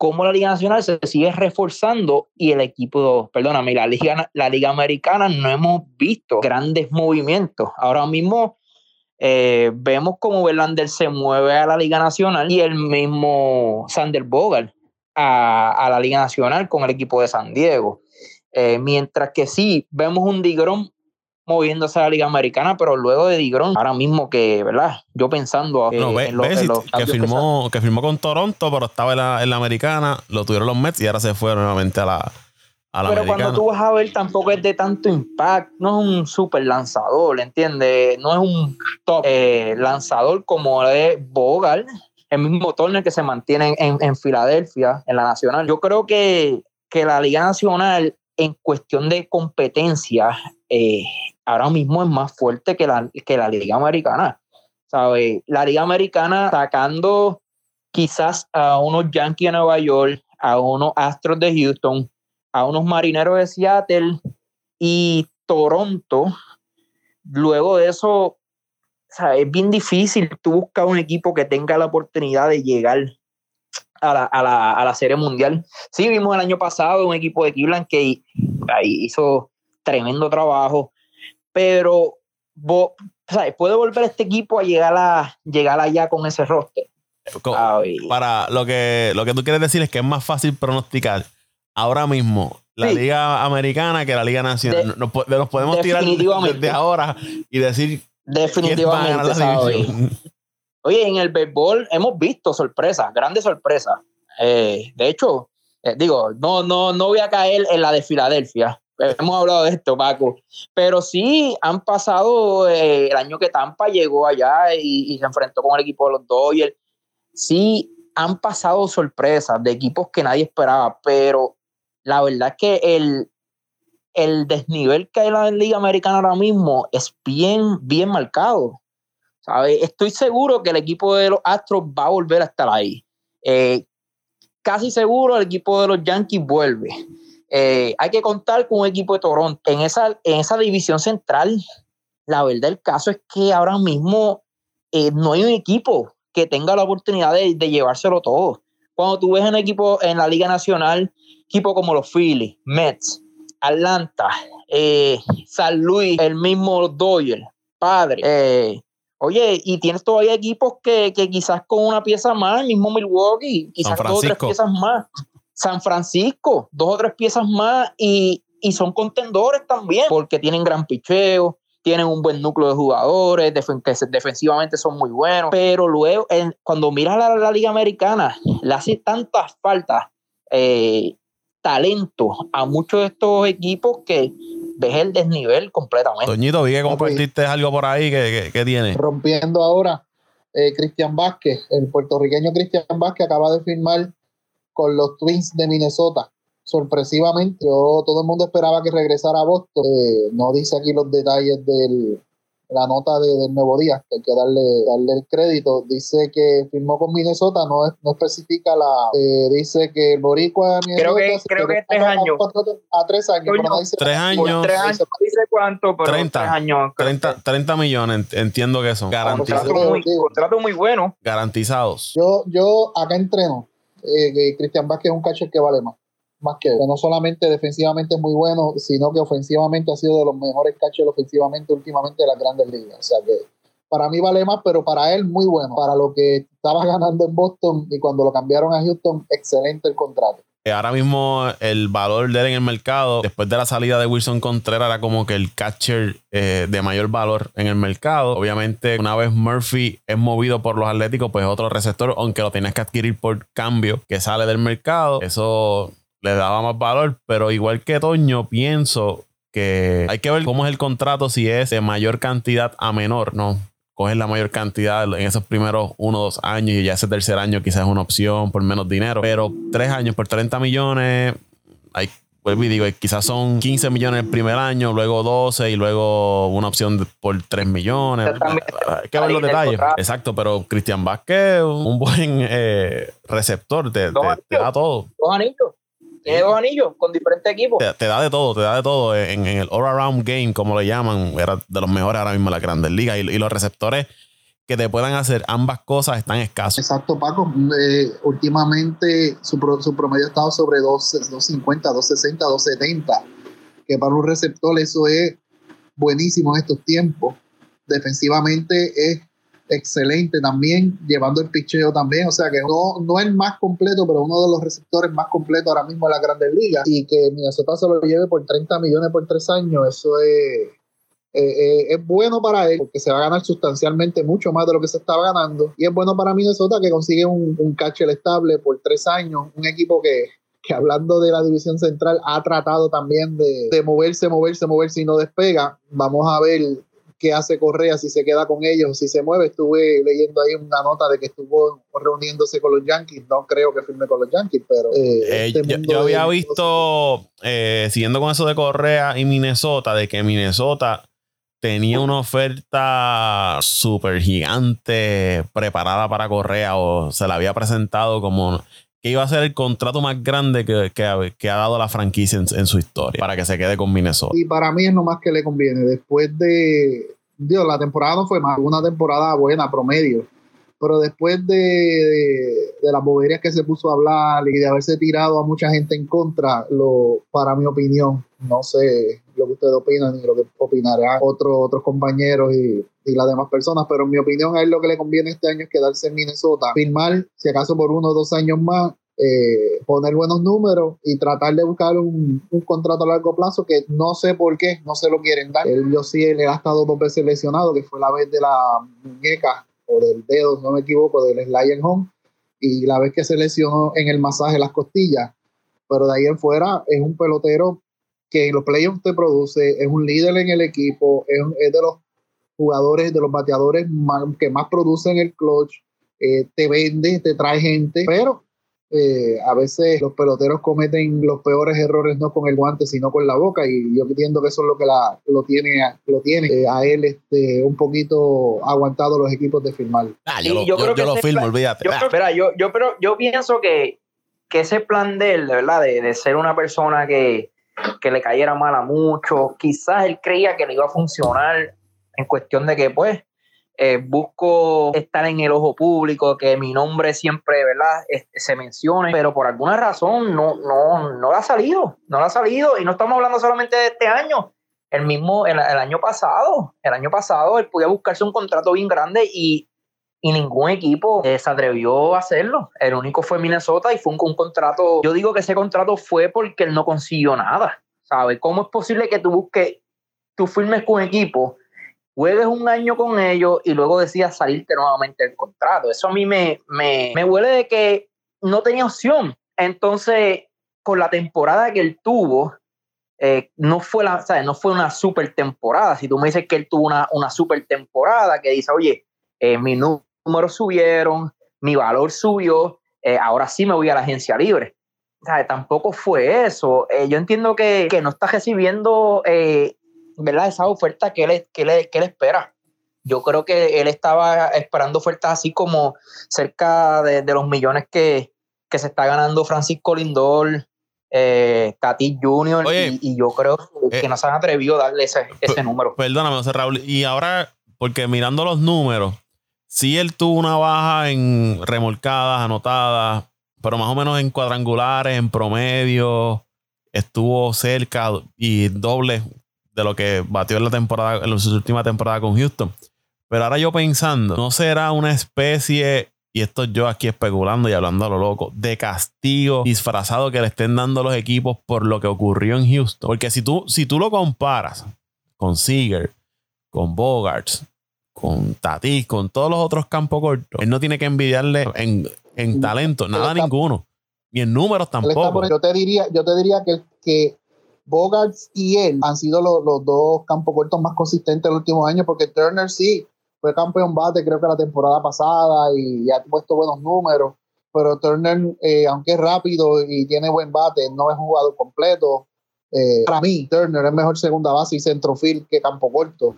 C: cómo la Liga Nacional se sigue reforzando y el equipo, perdóname, la Liga, la Liga Americana no hemos visto grandes movimientos. Ahora mismo eh, vemos cómo Verlander se mueve a la Liga Nacional y el mismo Sander Bogart a, la Liga Nacional con el equipo de San Diego. Eh, mientras que sí, vemos un Digrón moviéndose a la Liga Americana, pero luego de Digron, ahora mismo que, ¿verdad? Yo pensando
A: eh, en, lo, que, firmó, que, firmó con Toronto, pero estaba en la, Americana, lo tuvieron los Mets y ahora se fue nuevamente a la, a
C: Pero cuando tú vas a ver, tampoco es de tanto impacto, no es un super lanzador, ¿entiendes? No es un top eh, lanzador como es Bogal, el mismo Turner que se mantiene en, en, Filadelfia, en la Nacional. Yo creo que, que la Liga Nacional en cuestión de competencia, eh, ahora mismo es más fuerte que la, que la Liga Americana. ¿sabe? La Liga Americana sacando quizás a unos Yankees de Nueva York, a unos Astros de Houston, a unos Marineros de Seattle y Toronto. Luego de eso, es bien difícil tú buscar un equipo que tenga la oportunidad de llegar a la, a, la, a la, Serie Mundial. Sí, vimos el año pasado un equipo de Cleveland que hizo tremendo trabajo, pero puede volver este equipo a llegar, a, llegar allá con ese roster.
A: Para lo que, lo que tú quieres decir es que es más fácil pronosticar ahora mismo la Liga Americana que la Liga Nacional. nos, podemos tirar desde ahora y decir.
C: Definitivamente, Oye, en el béisbol hemos visto sorpresas, grandes sorpresas. Eh, de hecho, eh, digo, no, no, no voy a caer en la de Filadelfia. Hemos hablado de esto, Paco. Pero sí han pasado eh, el año que Tampa llegó allá y, se enfrentó con el equipo de los Dodgers. Sí han pasado sorpresas de equipos que nadie esperaba, pero la verdad es que el, el desnivel que hay en la Liga Americana ahora mismo es bien, bien marcado. Estoy seguro que el equipo de los Astros va a volver a estar ahí. Eh, casi seguro el equipo de los Yankees vuelve. Eh, hay que contar con un equipo de Toronto. En esa, en esa división central, la verdad del caso es que ahora mismo eh, no hay un equipo que tenga la oportunidad de, llevárselo todo. Cuando tú ves un equipo en la Liga Nacional, equipos como los Phillies, Mets, Atlanta, San Luis, el mismo Dodgers, Padre, Oye, y tienes todavía equipos que, quizás con una pieza más, el mismo Milwaukee, quizás dos o tres piezas más. San Francisco, dos o tres piezas más y, son contendores también, porque tienen gran picheo, tienen un buen núcleo de jugadores, que defensivamente son muy buenos, pero luego cuando miras la, la, Liga Americana, le hace tantas faltas eh, talento a muchos de estos equipos que ves el desnivel completamente.
A: Toñito, vi que compartiste algo por ahí que, que, tiene.
B: Rompiendo ahora, eh, Cristian Vázquez, el puertorriqueño Cristian Vázquez acaba de firmar con los Twins de Minnesota. Sorpresivamente, yo, todo el mundo esperaba que regresara a Boston. Eh, no dice aquí los detalles del, la nota de, del Nuevo Día, que hay que darle, darle el crédito. Dice que firmó con Minnesota, no, no especifica la. Eh, dice que el Boricua.
C: Creo que, creo que tres años.
B: A, tres años.
A: tres años.
C: Tres años. No dice cuánto, pero 30, tres años.
A: 30, 30, millones, entiendo que son.
C: Garantizados. Contrato muy, contrato muy bueno.
A: Garantizados.
B: Yo, yo acá entreno. Eh, Cristian Vázquez es un catcher que vale más más que no solamente defensivamente es muy bueno, sino que ofensivamente ha sido de los mejores catchers ofensivamente últimamente de las grandes ligas. O sea que para mí vale más, pero para él muy bueno. Para lo que estaba ganando en Boston y cuando lo cambiaron a Houston, excelente el contrato.
A: Eh, ahora mismo el valor de él en el mercado, después de la salida de Wilson Contreras, era como que el catcher eh, de mayor valor en el mercado. Obviamente, una vez Murphy es movido por los Atléticos, pues otro receptor, aunque lo tienes que adquirir por cambio que sale del mercado, eso le daba más valor. Pero igual que Toño, pienso que hay que ver cómo es el contrato, si es de mayor cantidad a menor, ¿no? coger la mayor cantidad en esos primeros uno o dos años y ya ese tercer año quizás es una opción por menos dinero. Pero tres años por 30 millones, hay, pues digo, quizás son 15 millones el primer año, luego 12 y luego una opción por 3 millones. Hay que ver los detalles. Exacto, pero Cristian Vázquez, un buen eh, receptor, te, te, da todo.
C: Dos anillos. Tiene dos anillos con diferentes equipos.
A: Te, da de todo, te da de todo. En, el all-around game, como le llaman, era de los mejores ahora mismo en la Grandes Ligas. Y, los receptores que te puedan hacer ambas cosas están escasos.
B: Exacto, Paco. Eh, últimamente su, su, promedio ha estado sobre 250, 260, 270. Que para un receptor eso es buenísimo en estos tiempos. Defensivamente es excelente también, llevando el picheo también, o sea que no, no es más completo, pero uno de los receptores más completos ahora mismo en la Grandes Ligas. Y que Minnesota se lo lleve por 30 millones por tres años, eso es, eh, eh, es bueno para él porque se va a ganar sustancialmente mucho más de lo que se estaba ganando. Y es bueno para Minnesota que consigue un, un catcher estable por tres años, un equipo que, que hablando de la división central ha tratado también de, de moverse, moverse, moverse y no despega. Vamos a ver qué hace Correa, si se queda con ellos, si se mueve. Estuve leyendo ahí una nota de que estuvo reuniéndose con los Yankees. No creo que firme con los Yankees, pero.
A: Eh, eh, este yo, había visto, eh, siguiendo con eso de Correa y Minnesota, de que Minnesota tenía una oferta súper gigante preparada para Correa o se la había presentado como que iba a ser el contrato más grande que, que, ha, dado la franquicia en, su historia para que se quede con Minnesota.
B: Y para mí es lo más que le conviene. Después de, Dios, la temporada no fue más, una temporada buena, promedio. Pero después de, de, las boberías que se puso a hablar y de haberse tirado a mucha gente en contra, lo, para mi opinión, no sé lo que ustedes opinan ni lo que opinarán otros otros compañeros y, y, las demás personas, pero en mi opinión a él lo que le conviene este año es quedarse en Minnesota, firmar, si acaso por uno o dos años más, eh, poner buenos números y tratar de buscar un, un, contrato a largo plazo que no sé por qué no se lo quieren dar. Él, yo sí, él ha estado dos veces lesionado, que fue la vez de la muñeca o del dedo, no me equivoco, del slide home, y la vez que se lesionó en el masaje las costillas. Pero de ahí en fuera es un pelotero que en los playoffs te produce, es un líder en el equipo, es, de los jugadores, de los bateadores que más producen el clutch, eh, te vende, te trae gente, pero eh, a veces los peloteros cometen los peores errores no con el guante, sino con la boca, y yo entiendo que eso es lo que la, lo tiene, lo tiene eh, a él este, un poquito aguantado los equipos de firmar.
A: Ah, yo, lo, firmo, olvídate.
C: Yo, espera, yo, yo, pero yo pienso que, que ese plan de él, de verdad, de, de ser una persona que, que le cayera mal a muchos, quizás él creía que le iba a funcionar en cuestión de que, pues, eh, busco estar en el ojo público, que mi nombre siempre, ¿verdad?, se mencione, pero por alguna razón no, no, no ha salido, no ha salido, y no estamos hablando solamente de este año, el mismo, el, año pasado, el año pasado él podía buscarse un contrato bien grande y, ningún equipo eh, se atrevió a hacerlo. El único fue Minnesota y fue un, un, contrato. Yo digo que ese contrato fue porque él no consiguió nada. ¿Sabes? ¿Cómo es posible que tú busques, tú firmes con un equipo juegues un año con ellos y luego decidas salirte nuevamente del contrato. Eso a mí me, me, me huele de que no tenía opción. Entonces, con la temporada que él tuvo, eh, no, fue la, no fue una super temporada. Si tú me dices que él tuvo una, una super temporada, que dice, oye, eh, mis números subieron, mi valor subió, eh, ahora sí me voy a la agencia libre. Tampoco fue eso. yo entiendo que, que, no está recibiendo ¿verdad? Esa oferta que él, que él, que él espera. Yo creo que él estaba esperando ofertas así como cerca de, los millones que, que, se está ganando Francisco Lindor, eh, Tati Jr. y, yo creo que, eh, no se han atrevido a darle ese, ese número.
A: Perdóname, José Raúl. Y ahora, porque mirando los números, sí él tuvo una baja en remolcadas, anotadas, pero más o menos en cuadrangulares, en promedio, estuvo cerca y doble de lo que batió en la temporada, en su última temporada con Houston. Pero ahora yo pensando, ¿no será una especie y esto yo aquí especulando y hablando a lo loco, de castigo disfrazado que le estén dando los equipos por lo que ocurrió en Houston. Porque si tú, si tú lo comparas con Seager, con Bogarts, con Tatis, con todos los otros campos cortos, él no tiene que envidiarle en, en talento, nada ninguno. Ni en números tampoco.
B: yo te diría, yo te diría que, que Bogarts y él han sido los, dos campos cortos más consistentes en los últimos años, porque Turner sí fue campeón bate creo que la temporada pasada y, ha puesto buenos números, pero Turner, eh, aunque es rápido y tiene buen bate, no es jugador completo. Eh, para mí, Turner es mejor segunda base y centrofield que campo corto.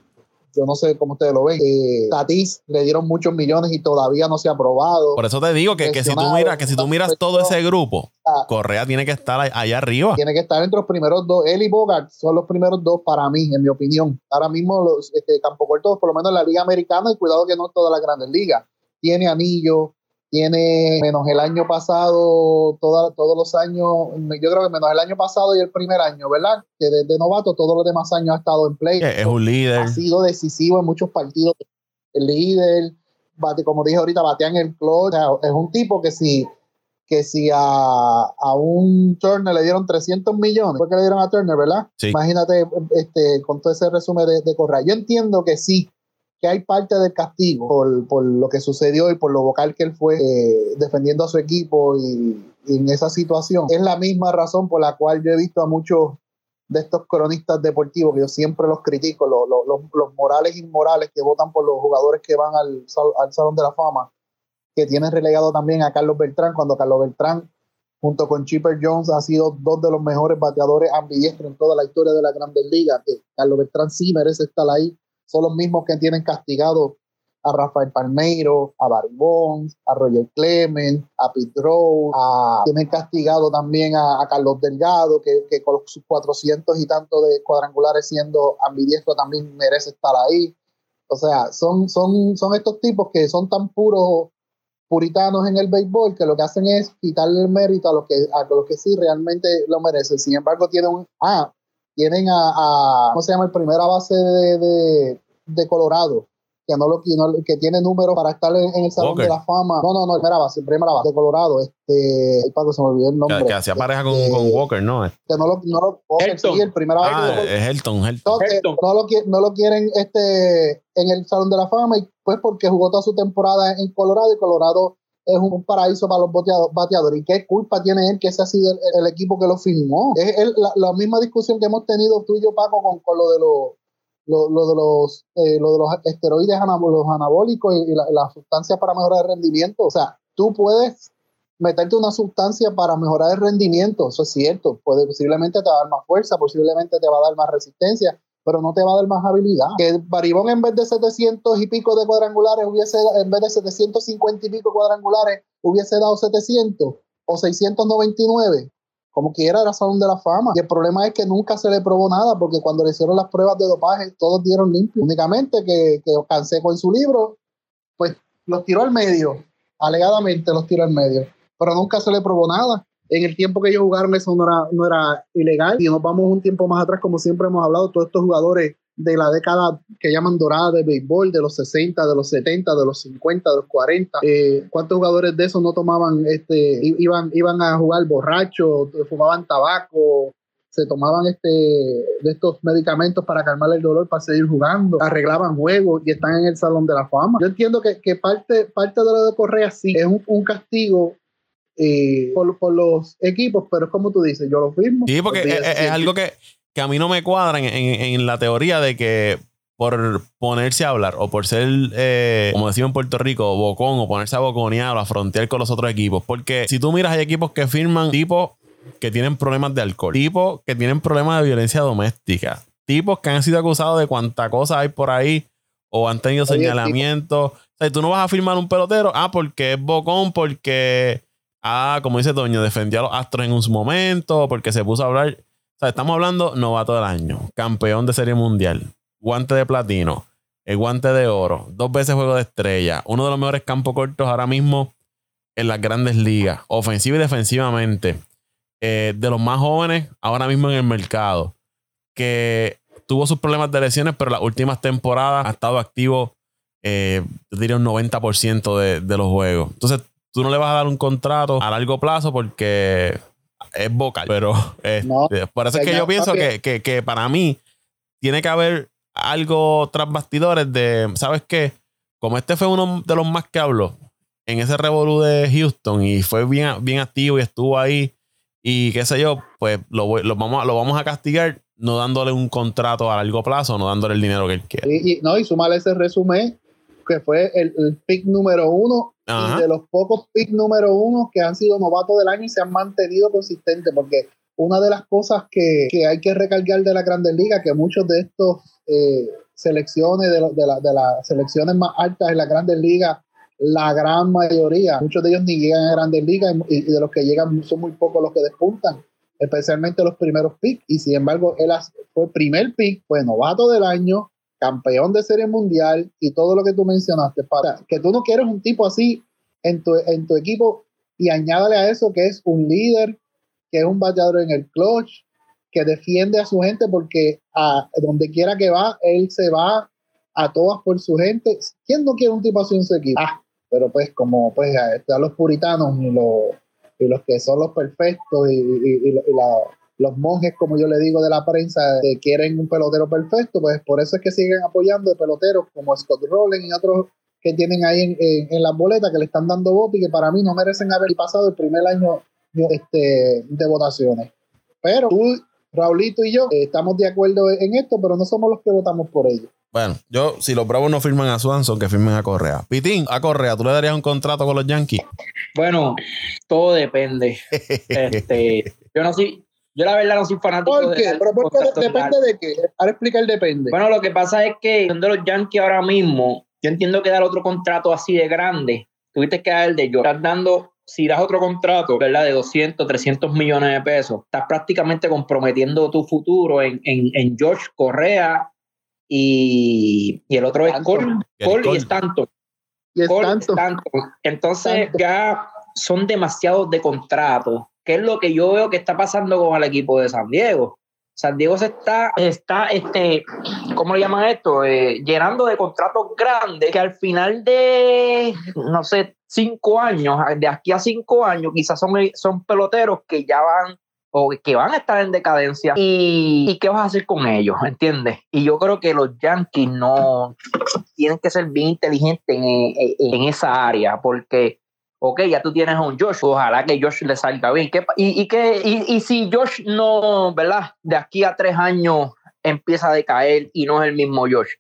B: Yo no sé cómo ustedes lo ven. Eh, Tatis le dieron muchos millones y todavía no se ha aprobado.
A: Por eso te digo que, que si tú miras, que si tú miras todo ese grupo, ah. Correa tiene que estar allá arriba.
B: Tiene que estar entre los primeros dos. Él y Bogart son los primeros dos para mí, en mi opinión. Ahora mismo los este, campo corto, por lo menos en la Liga Americana, y cuidado que no todas las grandes ligas. Tiene anillo, tiene menos el año pasado, todos los años, yo creo que menos el año pasado y el primer año, ¿verdad? Que desde novato todos los demás años ha estado en play.
A: Es un líder.
B: Ha sido decisivo en muchos partidos. El líder, bate, como dije ahorita, batea en el clutch. es un tipo que si, que si a, a, un Turner le dieron 300 millones, fue que le dieron a Turner, ¿verdad? Imagínate este, con todo ese resumen de, de Correa. Yo entiendo que sí, que hay parte del castigo por, lo que sucedió y por lo vocal que él fue eh, defendiendo a su equipo y, en esa situación. Es la misma razón por la cual yo he visto a muchos de estos cronistas deportivos, que yo siempre los critico, los, los, morales e inmorales que votan por los jugadores que van al, al Salón de la Fama, que tienen relegado también a Carlos Beltrán, cuando Carlos Beltrán junto con Chipper Jones ha sido dos de los mejores bateadores ambidiestros en toda la historia de la Grandes Ligas, Carlos Beltrán sí merece estar ahí son los mismos que tienen castigado a Rafael Palmeiro, a Barry Bonds, a Roger Clement, a Pete Rose, tienen castigado también a, Carlos Delgado, que, con sus 400 y tanto de cuadrangulares siendo ambidiestro también merece estar ahí. O sea, son, son, son estos tipos que son tan puros puritanos en el béisbol que lo que hacen es quitarle el mérito a los que, a los que sí realmente lo merecen. Sin embargo, tienen un... Ah, tienen a, ¿cómo se llama? El primera base de, de, Colorado, que no lo que tiene números para estar en, el Salón de la Fama. No, no, no, primera base, primera base de Colorado. Este, Paco, se me olvidó el nombre.
A: Que, hacía pareja con, con,
B: este,
A: Walker, ¿no?
B: Que no lo, no lo Walker, sí, el primera
A: ah, es Helton, Helton.
B: No, lo, no lo quieren este, en el Salón de la Fama y pues porque jugó toda su temporada en Colorado y Colorado es un paraíso para los bateadores. ¿Y qué culpa tiene él que ese ha sido el, equipo que lo firmó? Es la, misma discusión que hemos tenido tú y yo, Paco, con, con lo de los lo, de los eh, lo de los esteroides los anabólicos y, las la sustancias para mejorar el rendimiento. O sea, tú puedes meterte una sustancia para mejorar el rendimiento, eso es cierto. Puede, posiblemente te va a dar más fuerza, posiblemente te va a dar más resistencia, pero no te va a dar más habilidad. Que Baribón en vez de 700 y pico de cuadrangulares hubiese, en vez de 750 y pico cuadrangulares, hubiese dado 700 o 699. Como quiera, era Salón de la Fama. Y el problema es que nunca se le probó nada, porque cuando le hicieron las pruebas de dopaje, todos dieron limpio. Únicamente que, que Canseco en su libro, pues los tiró al medio. Alegadamente los tiró al medio. Pero nunca se le probó nada en el tiempo que ellos jugaron eso no era, no era ilegal. Y nos vamos un tiempo más atrás, como siempre hemos hablado, todos estos jugadores de la década que llaman dorada de béisbol, de los 60, de los 70, de los 50, de los 40. Eh, ¿Cuántos jugadores de esos no tomaban, este, iban, iban a jugar borrachos, fumaban tabaco, se tomaban este, de estos medicamentos para calmar el dolor, para seguir jugando, arreglaban juegos y están en el Salón de la Fama? Yo entiendo que, que parte, parte de lo de Correa sí es un, un castigo eh, por, los equipos, pero es como tú dices, yo lo firmo.
A: Sí, porque es, algo que, a mí no me cuadra en, la teoría de que por ponerse a hablar o por ser, eh, como decimos en Puerto Rico, bocón o ponerse a boconear o a frontear con los otros equipos. Porque si tú miras, hay equipos que firman tipos que tienen problemas de alcohol, tipos que tienen problemas de violencia doméstica, tipos que han sido acusados de cuánta cosa hay por ahí o han tenido señalamientos. O sea, tú no vas a firmar un pelotero, ah, porque es bocón, porque ah, como dice Toño, defendió a los Astros en un momento porque se puso a hablar. O sea, estamos hablando novato del año, campeón de serie mundial, guante de platino, el guante de oro, dos veces juego de estrella, uno de los mejores campos cortos ahora mismo en las grandes ligas, ofensiva y defensivamente, eh, de los más jóvenes ahora mismo en el mercado, que tuvo sus problemas de lesiones, pero las últimas temporadas ha estado activo eh, diría un 90% de, de los juegos. Entonces, tú no le vas a dar un contrato a largo plazo porque es vocal. Pero este,
B: No,
A: por eso es que yo pienso que, que, que para mí tiene que haber algo tras bastidores de, ¿sabes qué? Como este fue uno de los más que habló en ese revolú de Houston y fue bien, bien activo y estuvo ahí y qué sé yo, pues lo, voy- lo vamos, a- lo vamos a castigar no dándole un contrato a largo plazo, no dándole el dinero que él quiere.
B: Y, y- no, y sumar ese resumen que fue el, el pick número uno
A: Ajá.
B: y de los pocos pick número uno que han sido novatos del año y se han mantenido consistentes, porque una de las cosas que, que hay que recargar de la Grandes Ligas, que muchos de estos eh, selecciones, de, de, la- de las selecciones más altas en las Grandes Ligas, la gran mayoría, muchos de ellos ni llegan a Grandes Ligas y, y de los que llegan son muy pocos los que despuntan, especialmente los primeros picks, y sin embargo él fue primer pick, fue novato del año, campeón de serie mundial y todo lo que tú mencionaste, para que tú no quieres un tipo así en tu, en tu equipo y añádale a eso que es un líder, que es un bateador en el clutch, que defiende a su gente porque a donde quiera que va, él se va a todas por su gente. ¿Quién no quiere un tipo así en su equipo? Ah, pero pues como pues están los puritanos y los, los que son los perfectos y- y la- los monjes, como yo le digo de la prensa, que quieren un pelotero perfecto, pues por eso es que siguen apoyando de peloteros como Scott Rowland y otros que tienen ahí en, en, en las boletas que le están dando voto y que para mí no merecen haber pasado el primer año este, de votaciones. Pero tú, Raulito y yo eh, estamos de acuerdo en esto, pero no somos los que votamos por ellos.
A: Bueno, yo, si los Bravos no firman a Swanson, que firmen a Correa. Pitín, a Correa, ¿tú le darías un contrato con los Yankees?
C: Bueno, todo depende. Este, yo no soy, yo la verdad no soy fanático
B: ¿Por
C: de
B: qué?
C: dar
B: ¿Pero por qué?
C: contratos
B: Depende de qué. Ahora explica el depende.
C: Bueno, lo que pasa es que de los Yankees ahora mismo, yo entiendo que dar otro contrato así de grande, tuviste que dar el de yo. Estás dando, si das otro contrato, ¿verdad? De 200, 300 millones de pesos, estás prácticamente comprometiendo tu futuro en, en, en George Correa y, y el otro es
B: Stanton.
C: Cole, Cole
A: Cole.
C: y Stanton.
B: y es
C: Cole,
B: tanto.
C: Stanton. Entonces
B: Stanton.
C: ya son demasiados de contratos. ¿Qué es lo que yo veo que está pasando con el equipo de San Diego? San Diego se está, está este, ¿cómo le llaman esto? Eh, llenando de contratos grandes que al final de, no sé, cinco años, de aquí a cinco años, quizás son, son peloteros que ya van o que van a estar en decadencia. ¿Y, y qué vas a hacer con ellos? ¿Entiendes? Y yo creo que los Yankees no tienen que ser bien inteligentes en, en- en esa área, porque, ok, ya tú tienes a un Josh, ojalá que Josh le salga bien. ¿Qué pa- y, que, y, si Josh no, ¿verdad? De aquí a tres años empieza a decaer y no es el mismo Josh.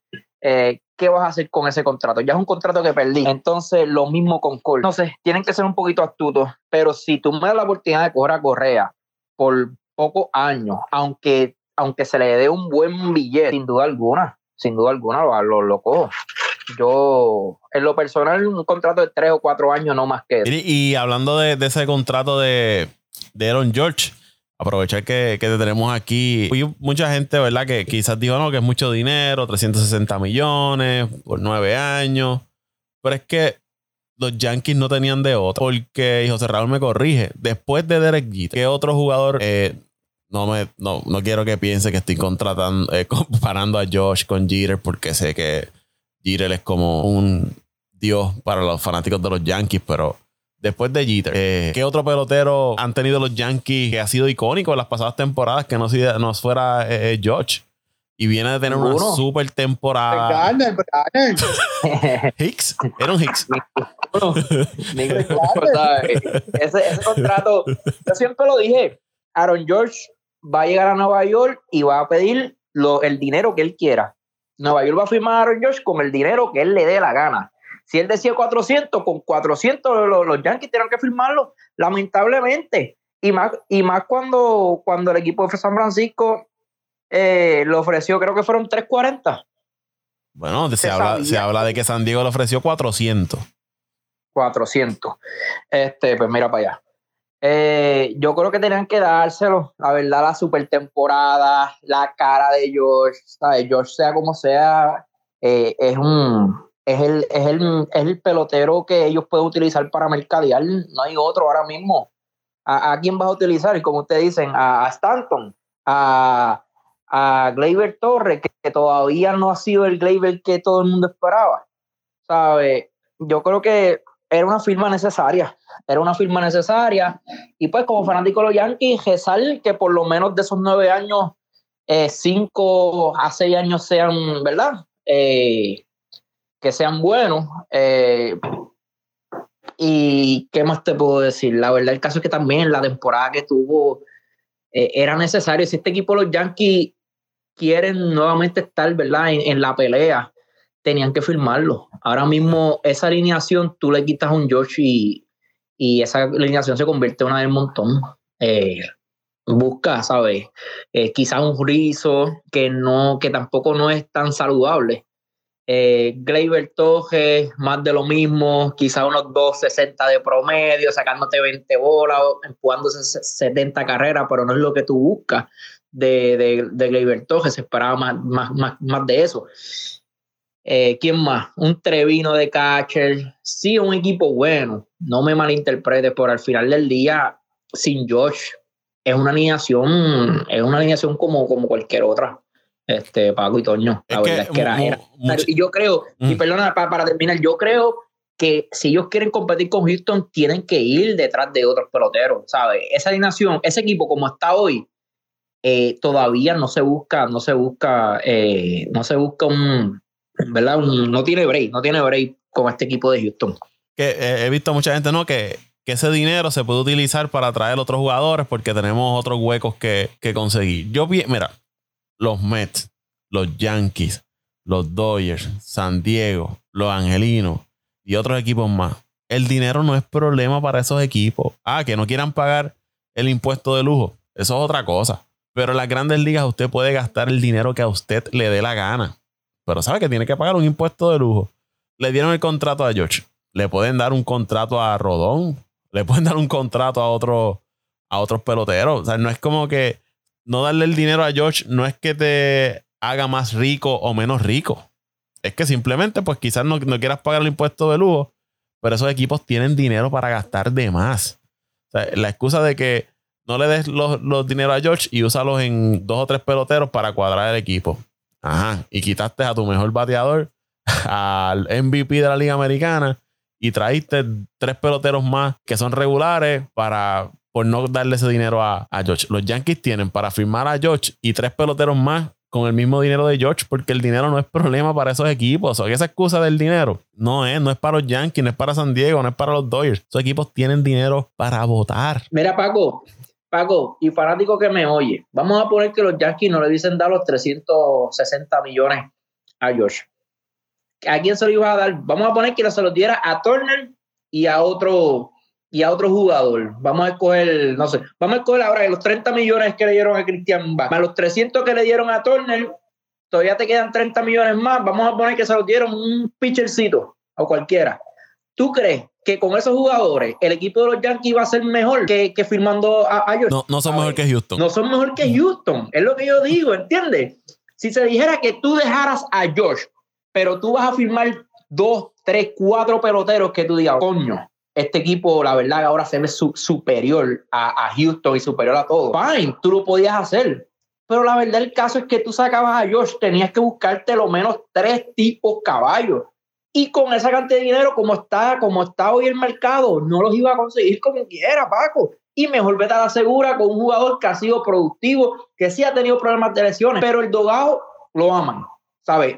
C: eh, ¿Qué vas a hacer con ese contrato? Ya es un contrato que perdí. Entonces, lo mismo con Cole. No tienen que ser un poquito astutos, pero si tú me das la oportunidad de coger a Correa por pocos años, aunque, aunque se le dé un buen billete, sin duda alguna, sin duda alguna lo, lo, lo cojo. Yo, en lo personal, un contrato de tres o cuatro años, no más que eso.
A: Y hablando de, ese contrato de, de Aaron George, aprovechar que, que te tenemos aquí. Hay mucha gente, ¿verdad? Que quizás dijo, no, que es mucho dinero, 360 millones por nueve años. Pero es que los Yankees no tenían de otro. Porque, y José Raúl me corrige, después de Derek Jeter, ¿qué otro jugador... eh, no, me, no, no quiero que piense que estoy contratando, eh, comparando a Josh con Jeter porque sé que Jeter es como un dios para los fanáticos de los Yankees, pero después de Jeter, eh, ¿qué otro pelotero han tenido los Yankees que ha sido icónico en las pasadas temporadas que no, no fuera eh, eh, George? Y viene de tener una super temporada.
B: Garner, Garner.
A: Hicks, era un Hicks.
C: ¿sabes? ese, ese contrato, yo siempre lo dije, Aaron George va a llegar a Nueva York y va a pedir lo, el dinero que él quiera. Nueva York va a firmar a Aaron George con el dinero que él le dé la gana. Si él decía 400, con 400 los, los Yankees tienen que firmarlo, lamentablemente. Y más, y más cuando, cuando el equipo de San Francisco eh, le ofreció, creo que fueron 340.
A: Bueno, se,
C: Se
A: habla, se habla de que San Diego le ofreció 400.
C: 400. Este, pues mira para allá. Eh, yo creo que tenían que dárselo, la verdad, la super temporada, la cara de George, ¿sabes? George, sea como sea, eh, es un es el, es, el, es el pelotero que ellos pueden utilizar para mercadear. No hay otro ahora mismo. ¿A, a quién vas a utilizar? Y como ustedes dicen, a, a Stanton, a, a Gleyber Torres, que, que todavía no ha sido el Gleyber que todo el mundo esperaba. ¿sabes? Yo creo que era una firma necesaria, era una firma necesaria. Y pues como fanático de los Yankees, Gesal, que por lo menos de esos nueve años, eh, cinco a seis años sean, ¿verdad? Eh, que sean buenos. Eh, y qué más te puedo decir, la verdad el caso es que también la temporada que tuvo era necesario. Si este equipo, los Yankees, quieren nuevamente estar, ¿verdad? En, la pelea, tenían que firmarlo. Ahora mismo esa alineación tú le quitas un Josh y, esa alineación se convierte en una del montón. Eh, busca, ¿sabes? Eh, quizás un rizo que no, que tampoco no es tan saludable. Eh, Gleyber más de lo mismo, quizás unos 2.60 de promedio, sacándote 20 bolas, empujándose 70 carreras, pero no es lo que tú buscas de, de, de se esperaba más, más, más, de eso. Eh, ¿Quién más? Un Trevino de catcher. Sí, un equipo bueno. No me malinterprete, por al final del día, sin Josh, es una alineación, es una alineación como, como cualquier otra. Este, Paco y Toño. La verdad es que era. y yo creo, y mm. perdona, para, para terminar, yo creo que si ellos quieren competir con Houston, tienen que ir detrás de otros peloteros, ¿sabes? Esa alineación, ese equipo como está hoy, eh, todavía no se busca, no se busca, eh, no se busca un, ¿verdad? no tiene break, no tiene break con este equipo de Houston.
A: Que eh, he visto mucha gente, ¿no? Que, que, ese dinero se puede utilizar para atraer otros jugadores porque tenemos otros huecos que, que conseguir. Yo vi, mira, los Mets, los Yankees, los Dodgers, San Diego, los Angelinos y otros equipos más. El dinero no es problema para esos equipos. Ah, que no quieran pagar el impuesto de lujo. Eso es otra cosa. Pero en las grandes ligas usted puede gastar el dinero que a usted le dé la gana. Pero sabe que tiene que pagar un impuesto de lujo. Le dieron el contrato a George. Le pueden dar un contrato a Rodón. Le pueden dar un contrato a, otro, a otros peloteros. O sea, no es como que no darle el dinero a George no es que te haga más rico o menos rico. Es que simplemente, pues quizás no, no quieras pagar el impuesto de lujo, pero esos equipos tienen dinero para gastar de más. O sea, la excusa de que no le des los, los dinero a George y úsalos en dos o tres peloteros para cuadrar el equipo. Ajá. Y quitaste a tu mejor bateador, al MVP de la Liga Americana, y traíste tres peloteros más que son regulares para por no darle ese dinero a, a George. Los Yankees tienen para firmar a George y tres peloteros más con el mismo dinero de George, porque el dinero no es problema para esos equipos. O esa excusa del dinero no es, no es para los Yankees, no es para San Diego, no es para los Dodgers. Esos equipos tienen dinero para votar.
C: Mira, Paco, Paco, y fanático que me oye, vamos a poner que los Yankees no le dicen dar los 360 millones a Josh. ¿A quién se lo iba a dar? Vamos a poner que se los diera a Turner y a otro y a otro jugador. Vamos a escoger, no sé, vamos a escoger ahora los 30 millones que le dieron a Christian Bach, más los 300 que le dieron a Turner, todavía te quedan 30 millones más. Vamos a poner que se los dieron un pitchercito o cualquiera. ¿Tú crees que con esos jugadores el equipo de los Yankees va a ser mejor que, que firmando a, a
A: No, no son mejor que Houston.
C: No son mejor que Houston. Es lo que yo digo, ¿entiendes? Si se dijera que tú dejaras a Josh, pero tú vas a firmar dos, tres, cuatro peloteros que tú digas, coño, este equipo, la verdad, ahora se ve superior a, a, Houston y superior a todo. Fine, tú lo podías hacer. Pero la verdad, el caso es que tú sacabas a Josh, tenías que buscarte lo menos tres tipos caballos y con esa cantidad de dinero, como está, como está hoy el mercado, no los iba a conseguir como quiera, Paco. Y mejor vete a la segura con un jugador que ha sido productivo, que sí ha tenido problemas de lesiones, pero el dogado lo aman, ¿sabes?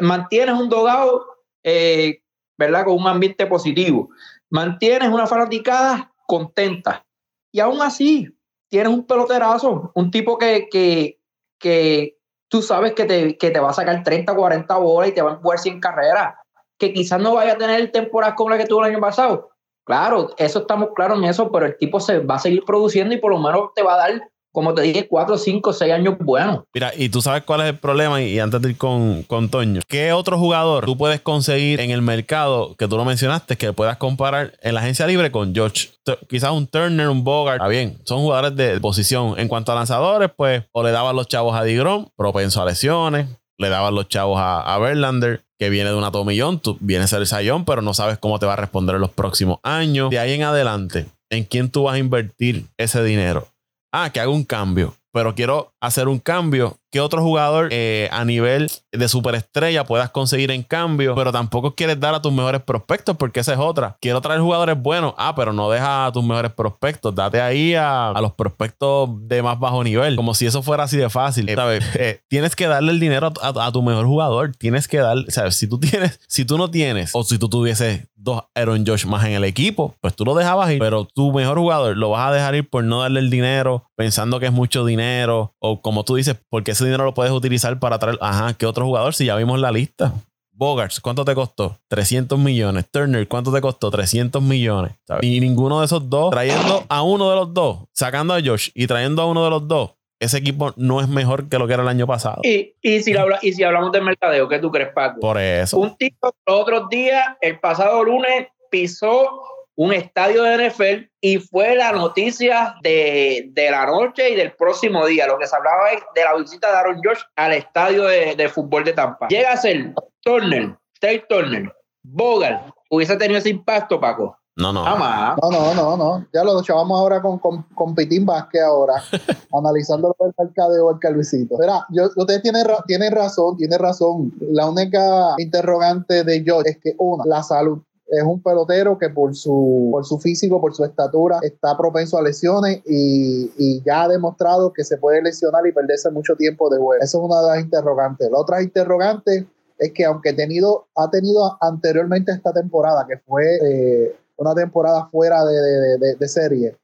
C: Mantienes un dogado, eh, ¿verdad? Con un ambiente positivo. Mantienes una fanaticada contenta. Y aún así, tienes un peloterazo, un tipo que, que, que tú sabes que te, que te va a sacar 30, 40 bolas y te va a jugar 100 carreras que quizás no vaya a tener temporada como la que tuvo el año pasado. Claro, eso estamos claros en eso, pero el tipo se va a seguir produciendo y por lo menos te va a dar, como te dije, cuatro, cinco, seis años buenos.
A: Mira, y tú sabes cuál es el problema, y antes de ir con, con Toño, ¿qué otro jugador tú puedes conseguir en el mercado que tú lo mencionaste que puedas comparar en la agencia libre con George? Quizás un Turner, un Bogart, está bien, son jugadores de posición. En cuanto a lanzadores, pues, o le daban los chavos a Digrom, propenso a lesiones, le daban los chavos a, a Verlander, que viene de una tomillón, tú vienes a ser Sayón, pero no sabes cómo te va a responder en los próximos años. De ahí en adelante, ¿en quién tú vas a invertir ese dinero? Ah, que haga un cambio, pero quiero hacer un cambio que otro jugador eh, a nivel de superestrella puedas conseguir en cambio, pero tampoco quieres dar a tus mejores prospectos porque esa es otra. Quiero traer jugadores buenos, ah, pero no deja a tus mejores prospectos, date ahí a, los prospectos de más bajo nivel, como si eso fuera así de fácil. Eh, tienes que darle el dinero a, a, tu mejor jugador, tienes que darle, ¿sabes? Si tú tienes, si tú no tienes, o si tú tuvieses dos Aaron Josh más en el equipo, pues tú lo dejabas ir, pero tu mejor jugador lo vas a dejar ir por no darle el dinero, pensando que es mucho dinero, o como tú dices, porque ese dinero lo puedes utilizar para traer, ajá, ¿qué otro jugador? Si ya vimos la lista. Bogarts, ¿cuánto te costó? 300 millones. Turner, ¿cuánto te costó? 300 millones. Y ninguno de esos dos, trayendo a uno de los dos, sacando a Josh y trayendo a uno de los dos, ese equipo no es mejor que lo que era el año pasado.
C: Y, y, si, habla, y si hablamos del mercadeo, ¿qué tú crees, Paco?
A: Por eso.
C: Un tipo los otros días, el pasado lunes, pisó un estadio de NFL y fue la noticia de, la noche y del próximo día. Lo que se hablaba es de la visita de Aaron George al estadio de, fútbol de Tampa. Llega a ser Turner, Trey Turner, Bogart. ¿Hubiese tenido ese impacto, Paco?
A: No, no.
B: No, no, no, no. Ya lo chavamos ahora con, con, con Pitín Vázquez ahora, analizando el mercadeo del Calvicito. Mira, yo, ustedes tienen, tienen razón, tienen razón. La única interrogante de George es que, una, la salud es un pelotero que por su, por su físico, por su estatura, está propenso a lesiones y, y, ya ha demostrado que se puede lesionar y perderse mucho tiempo de juego. Eso es una de las interrogantes. La otra interrogante es que aunque tenido, ha tenido anteriormente esta temporada, que fue eh, una temporada fuera de, de, de, serie.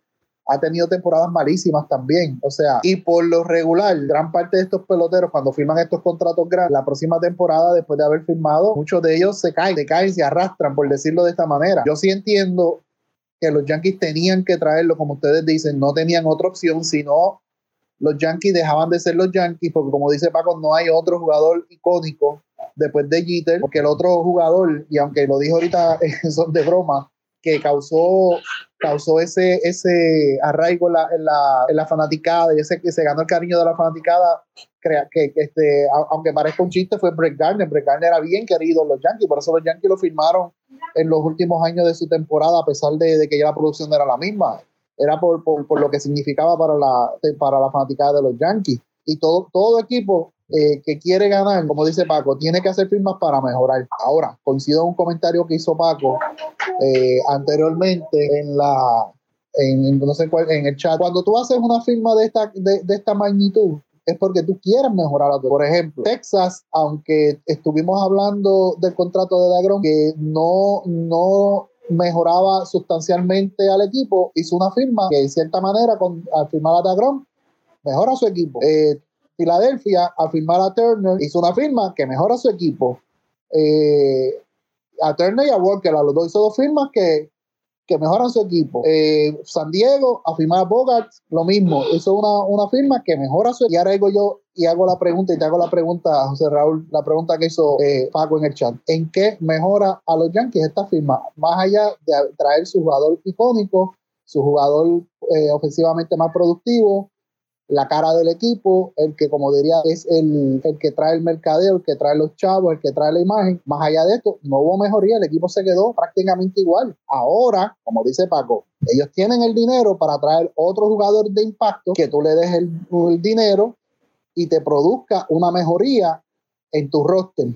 B: Ha tenido temporadas malísimas también. O sea, y por lo regular, gran parte de estos peloteros, cuando firman estos contratos grandes, la próxima temporada, después de haber firmado, muchos de ellos se caen, se caen, se arrastran, por decirlo de esta manera. Yo sí entiendo que los Yankees tenían que traerlo, como ustedes dicen, no tenían otra opción, sino los Yankees dejaban de ser los Yankees, porque como dice Paco, no hay otro jugador icónico después de Jeter, porque el otro jugador, y aunque lo dijo ahorita son de broma, que causó, causó ese, ese arraigo en la, en, la, en la fanaticada y ese que se ganó el cariño de la fanaticada, crea, que, este, aunque parezca un chiste, fue Brett Garner. Brett Garner era bien querido en los Yankees, por eso los Yankees lo firmaron en los últimos años de su temporada, a pesar de, de que ya la producción era la misma. Era por, por, por, lo que significaba para la, para la fanaticada de los Yankees. Y todo, todo equipo eh, que quiere ganar, como dice Paco, tiene que hacer firmas para mejorar. Ahora, coincido en un comentario que hizo Paco eh, anteriormente en la en, no sé cuál, en el chat. Cuando tú haces una firma de esta, de, esta magnitud, es porque tú quieres mejorar a tu. Por ejemplo, Texas, aunque estuvimos hablando del contrato de Dagron, que no, no mejoraba sustancialmente al equipo, hizo una firma que, de cierta manera, con, al firmar a Dagron, mejora su equipo. Eh, Filadelfia, al firmar a Turner, hizo una firma que mejora su equipo. Eh, a Turner y a Walker, a los dos hizo dos firmas que, que mejoran su equipo. Eh, San Diego, a firmar a Bogart, lo mismo, hizo una, una firma que mejora su equipo. Y ahora digo yo y hago la pregunta, y te hago la pregunta, José Raúl, la pregunta que hizo eh, Paco en el chat. ¿En qué mejora a los Yankees esta firma? Más allá de traer su jugador icónico, su jugador ofensivamente más productivo, la cara del equipo, el que, como diría, es el, que trae el mercadeo, el que trae los chavos, el que trae la imagen. Más allá de esto, no hubo mejoría, el equipo se quedó prácticamente igual. Ahora, como dice Paco, ellos tienen el dinero para traer otro jugador de impacto que tú le des el, el dinero y te produzca una mejoría en tu roster.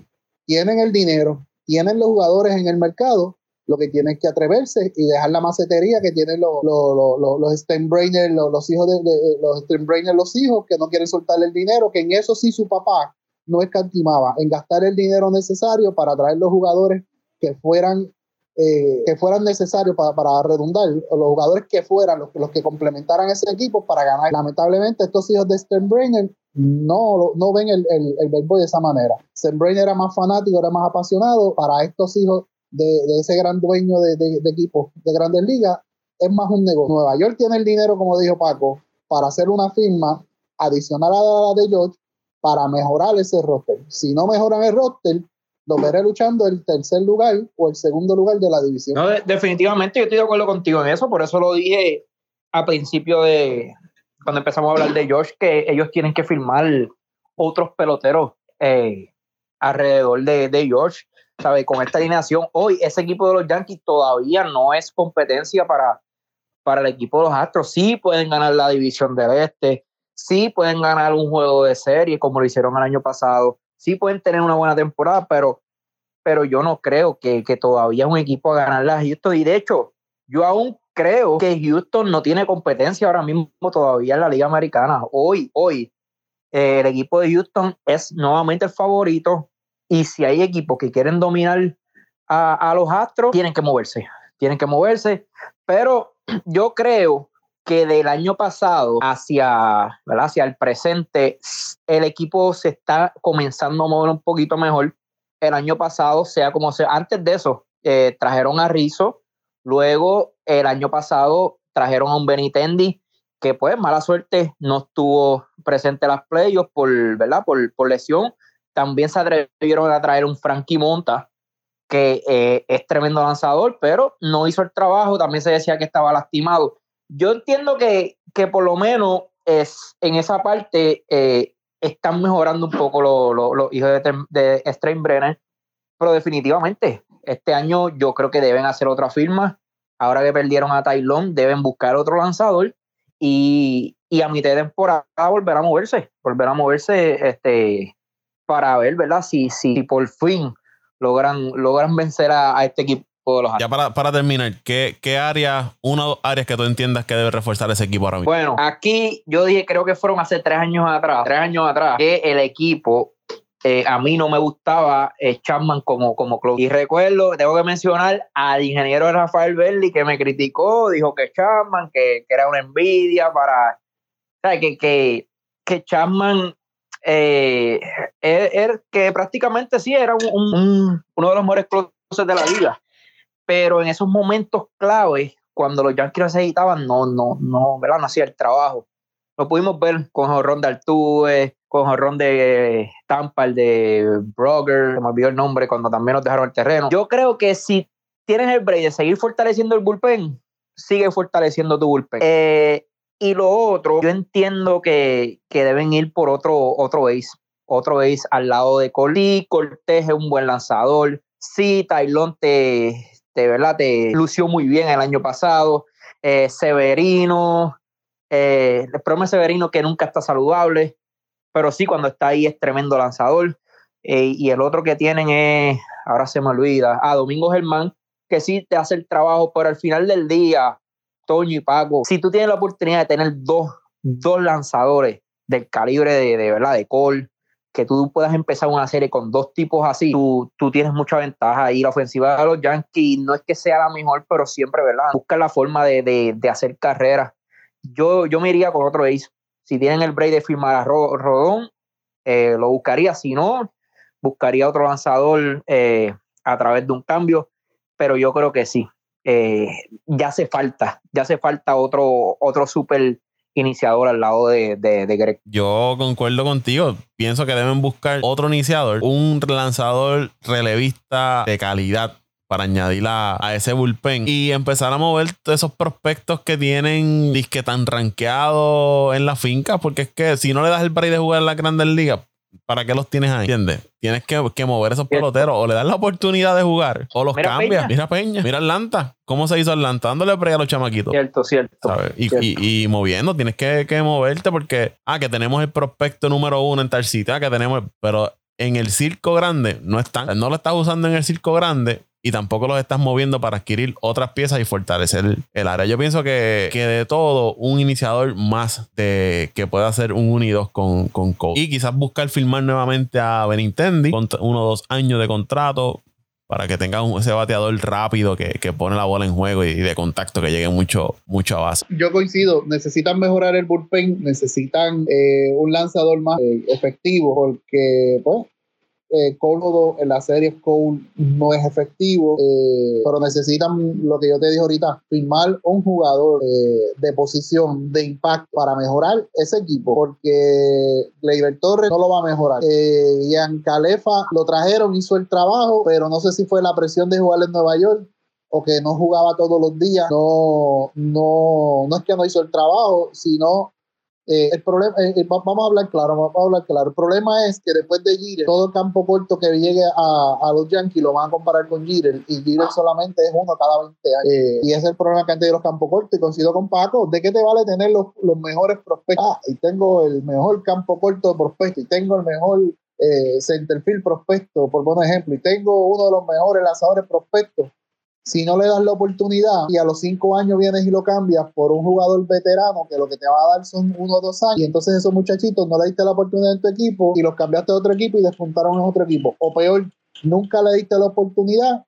B: Tienen el dinero, tienen los jugadores en el mercado lo que tienen que atreverse y dejar la macetería que tienen los, los, los, los Steinbrenner, los, hijos de, los Steinbrenner, los hijos que no quieren soltarle el dinero, que en eso sí su papá no escantimaba, en gastar el dinero necesario para traer los jugadores que fueran eh, que fueran necesarios para, para, redundar, los jugadores que fueran los, los que complementaran ese equipo para ganar. Lamentablemente, estos hijos de Steinbrenner no, no ven el, el, el de esa manera. Steinbrenner era más fanático, era más apasionado. Para estos hijos de, ese gran dueño de, de, equipos de grandes ligas, es más un negocio. Nueva York tiene el dinero, como dijo Paco, para hacer una firma adicional a la de George para mejorar ese roster. Si no mejoran el roster, lo veré luchando el tercer lugar o el segundo lugar de la división.
C: No, definitivamente yo estoy de acuerdo contigo en eso, por eso lo dije a principio de cuando empezamos a hablar de George, que ellos tienen que firmar otros peloteros eh, alrededor de, de George. Con esta alineación, hoy ese equipo de los Yankees todavía no es competencia para, para el equipo de los Astros. Sí pueden ganar la división del Este, sí pueden ganar un juego de serie como lo hicieron el año pasado, sí pueden tener una buena temporada, pero, pero yo no creo que, todavía es un equipo a ganar la Houston. Y de hecho, yo aún creo que Houston no tiene competencia ahora mismo todavía en la Liga Americana. Hoy, hoy, eh, el equipo de Houston es nuevamente el favorito. Y si hay equipos que quieren dominar a, a los Astros, tienen que moverse. Tienen que moverse. Pero yo creo que del año pasado hacia, hacia el presente, el equipo se está comenzando a mover un poquito mejor. El año pasado, sea como sea, antes de eso, eh, trajeron a Rizzo, luego el año pasado trajeron a un Benitendi, que pues mala suerte no estuvo presente en las playoffs por, ¿verdad? Por, por lesión. También se atrevieron a traer un Frankie Monta, que eh, es tremendo lanzador, pero no hizo el trabajo. También se decía que estaba lastimado yo entiendo que, que por lo menos es, en esa parte eh, están mejorando un poco los hijos de, de Brenner, pero definitivamente este año yo creo que deben hacer otra firma. Ahora que perdieron a Tylon, deben buscar otro lanzador y, y a mitad de temporada volver a moverse, volver a moverse este, para ver, ¿verdad? Si, si por fin logran, logran vencer a este equipo
A: ya para, terminar, ¿qué, ¿qué áreas, una o dos áreas que tú entiendas que debe reforzar ese equipo ahora mismo?
C: Bueno, aquí yo dije, creo que fueron hace tres años atrás, tres años atrás, que el equipo eh, a mí no me gustaba eh, Chapman como, como club. Y recuerdo, tengo que mencionar al ingeniero Rafael Berli que me criticó, dijo que Chapman, que, era una envidia para. ¿sabes? Que, que, que Chapman eh, er, er, que prácticamente sí era un, uno de los mejores clubes de la liga pero en esos momentos claves, cuando los Yankees necesitaban, no, no, no, ¿verdad? No hacía el trabajo. Lo pudimos ver con Jorrón de Altuve, con Jorrón de Tampa, el de Brogger, me olvidó el nombre cuando también nos dejaron el terreno. Yo creo que si tienes el break de seguir fortaleciendo el bullpen, sigue fortaleciendo tu bullpen. Eh, y lo otro, yo entiendo que, que, deben ir por otro, otro ace, otro ace al lado de Cole. Cortés es un buen lanzador. Sí, Tailón te, de verdad te lució muy bien el año pasado. Eh, Severino, eh, el problema Severino que nunca está saludable, pero sí cuando está ahí es tremendo lanzador. Eh, y el otro que tienen es, ahora se me olvida, ah, Domingo Germán, que sí te hace el trabajo, pero al final del día, Toño y Paco, si tú tienes la oportunidad de tener dos, dos lanzadores del calibre de, de verdad, de Cole, que tú puedas empezar una serie con dos tipos así, tú, tú tienes mucha ventaja. Y la ofensiva de los Yankees no es que sea la mejor, pero siempre, ¿verdad? Busca la forma de, de, de hacer carrera. Yo, yo me iría con otro ace. Si tienen el break de firmar a Rodón, eh, lo buscaría. Si no, buscaría otro lanzador eh, a través de un cambio. Pero yo creo que sí. Eh, ya hace falta, ya hace falta otro, otro super iniciador al lado de, de, Greg.
A: Yo concuerdo contigo. Pienso que deben buscar otro iniciador, un lanzador relevista de calidad para añadir a, ese bullpen y empezar a mover esos prospectos que tienen disque tan rankeados en la finca, porque es que si no le das el break de jugar en la grandes ligas, ¿para qué los tienes ahí? ¿Entiendes? Tienes que, que mover esos peloteros. O le das la oportunidad de jugar, o los cambias. Mira Peña, mira Atlanta. ¿Cómo se hizo Atlanta? Dándole pre a los chamaquitos.
C: Cierto, cierto.
A: Y, Y, moviendo, tienes que, que, moverte porque, ah, que tenemos el prospecto número uno en tal sitio, ah, que tenemos, pero en el circo grande no están, no lo estás usando en el circo grande y tampoco los estás moviendo para adquirir otras piezas y fortalecer el área. Yo pienso que, que de todo, un iniciador más de que pueda hacer un unidos con, con Cole. Y quizás buscar firmar nuevamente a Benintendi con uno o dos años de contrato para que tenga ese bateador rápido que, que, pone la bola en juego y, de contacto que llegue mucho, mucho a base.
B: Yo coincido, necesitan mejorar el bullpen, necesitan eh, un lanzador más eh, efectivo porque pues eh, cómodo en la serie Cole no es efectivo, eh, pero necesitan lo que yo te dije ahorita, firmar un jugador eh, de posición de impacto para mejorar ese equipo, porque Gleyber Torres no lo va a mejorar. Ian Calefa lo trajeron, hizo el trabajo, pero no sé si fue la presión de jugar en Nueva York o que no jugaba todos los días. No, no, no es que no hizo el trabajo, sino eh, el problema, eh, eh, vamos a hablar claro, vamos a hablar claro. El problema es que después de Jeter, todo el campo corto que llegue a, a los Yankees lo van a comparar con Jeter y Jeter solamente es uno cada 20 años. y ese es el problema que han tenido los campos cortos. Y coincido con Paco, ¿de qué te vale tener los, los mejores prospectos? Ah, y tengo el mejor campo corto de prospectos y tengo el mejor eh, centerfield prospecto, por buen ejemplo, y tengo uno de los mejores lanzadores prospectos si no le das la oportunidad y a los cinco años vienes y lo cambias por un jugador veterano que lo que te va a dar son uno o dos años, y entonces esos muchachitos no le diste la oportunidad en tu equipo y los cambiaste a otro equipo y despuntaron en otro equipo. O peor, nunca le diste la oportunidad,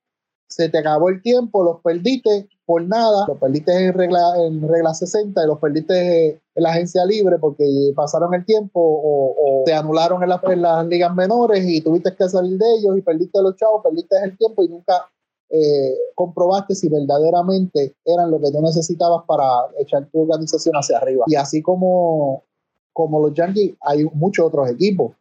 B: se te acabó el tiempo, los perdiste por nada, los perdiste en regla, en regla 60 y los perdiste en la agencia libre porque pasaron el tiempo o, te anularon en, en las ligas menores y tuviste que salir de ellos y perdiste los chavos, perdiste el tiempo y nunca eh, comprobaste si verdaderamente eran lo que tú necesitabas para echar tu organización hacia arriba. Y así como, como los Yankees, hay muchos otros equipos.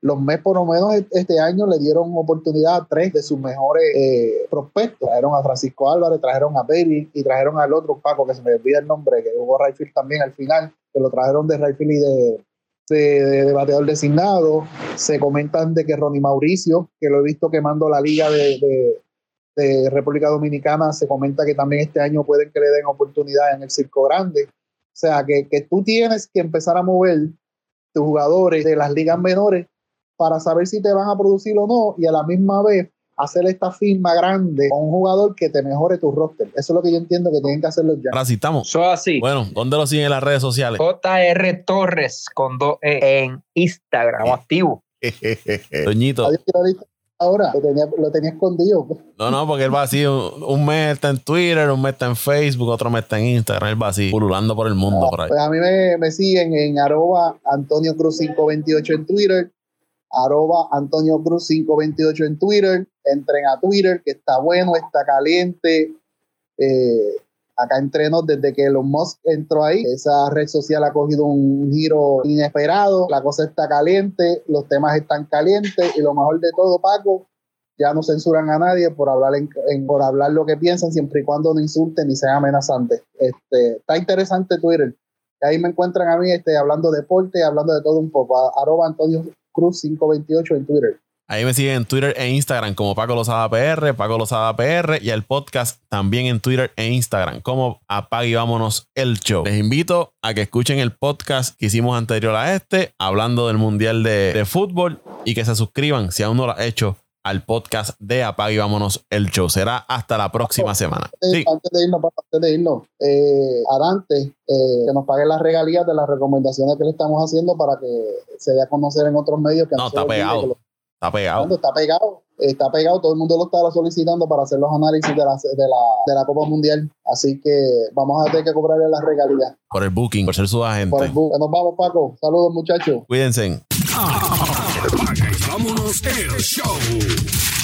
B: Los Mets, por lo menos este año, le dieron oportunidad a tres de sus mejores eh, prospectos. Trajeron a Francisco Álvarez, trajeron a Baby y trajeron al otro Paco, que se me olvida el nombre, que jugó Rayfield también al final, que lo trajeron de Rayfield y de, de, bateador designado. Se comentan de que Ronnie Mauricio, que lo he visto quemando la liga de, de República Dominicana se comenta que también este año pueden que le den oportunidad en el Circo Grande. O sea, que, que tú tienes que empezar a mover tus jugadores de las ligas menores para saber si te van a producir o no y a la misma vez hacer esta firma grande con un jugador que te mejore tu roster. Eso es lo que yo entiendo que tienen que hacer los
A: ya. Ahora sí estamos.
C: Eso así.
A: Bueno, ¿dónde lo siguen en las redes sociales?
C: JR Torres con dos e en Instagram, activo.
A: Doñito
B: ahora, lo tenía, lo tenía escondido.
A: No, no, porque él va así, un, mes está en Twitter, un mes está en Facebook, otro mes está en Instagram, él va así, pululando por el mundo por ahí.
B: Pues a mí me, me siguen en arroba Antonio Cruz 528 en Twitter, arroba Antonio Cruz 528 en Twitter, entren a Twitter, que está bueno, está caliente, eh, acá entrenos desde que Elon Musk entró ahí. Esa red social ha cogido un giro inesperado. La cosa está caliente, los temas están calientes y lo mejor de todo, Paco, ya no censuran a nadie por hablar en, por hablar lo que piensan siempre y cuando no insulten ni sean amenazantes. Este, está interesante Twitter. Ahí me encuentran a mí este, hablando de deporte, hablando de todo un poco. Arroba Antonio Cruz 528 en Twitter.
A: Ahí me siguen en Twitter e Instagram como Paco Lozada PR, Paco Lozada PR y el podcast también en Twitter e Instagram como Apague y Vámonos el Show. Les invito a que escuchen el podcast que hicimos anterior a este, hablando del Mundial de, Fútbol y que se suscriban si aún no lo ha hecho al podcast de Apague y Vámonos el Show. Será hasta la próxima semana.
B: Antes de irnos, antes de irnos, eh, eh, que nos paguen las regalías de las recomendaciones que le estamos haciendo para que se dé a conocer en otros medios. Que
A: no, está pegado. Está pegado.
B: Está pegado. Está pegado. Todo el mundo lo está solicitando para hacer los análisis de la, de la, de la Copa Mundial. Así que vamos a tener que cobrarle las regalías.
A: Por el booking, por ser su agente.
B: Por el booking. Nos vamos, Paco. Saludos, muchachos.
A: Cuídense.
D: vámonos el show.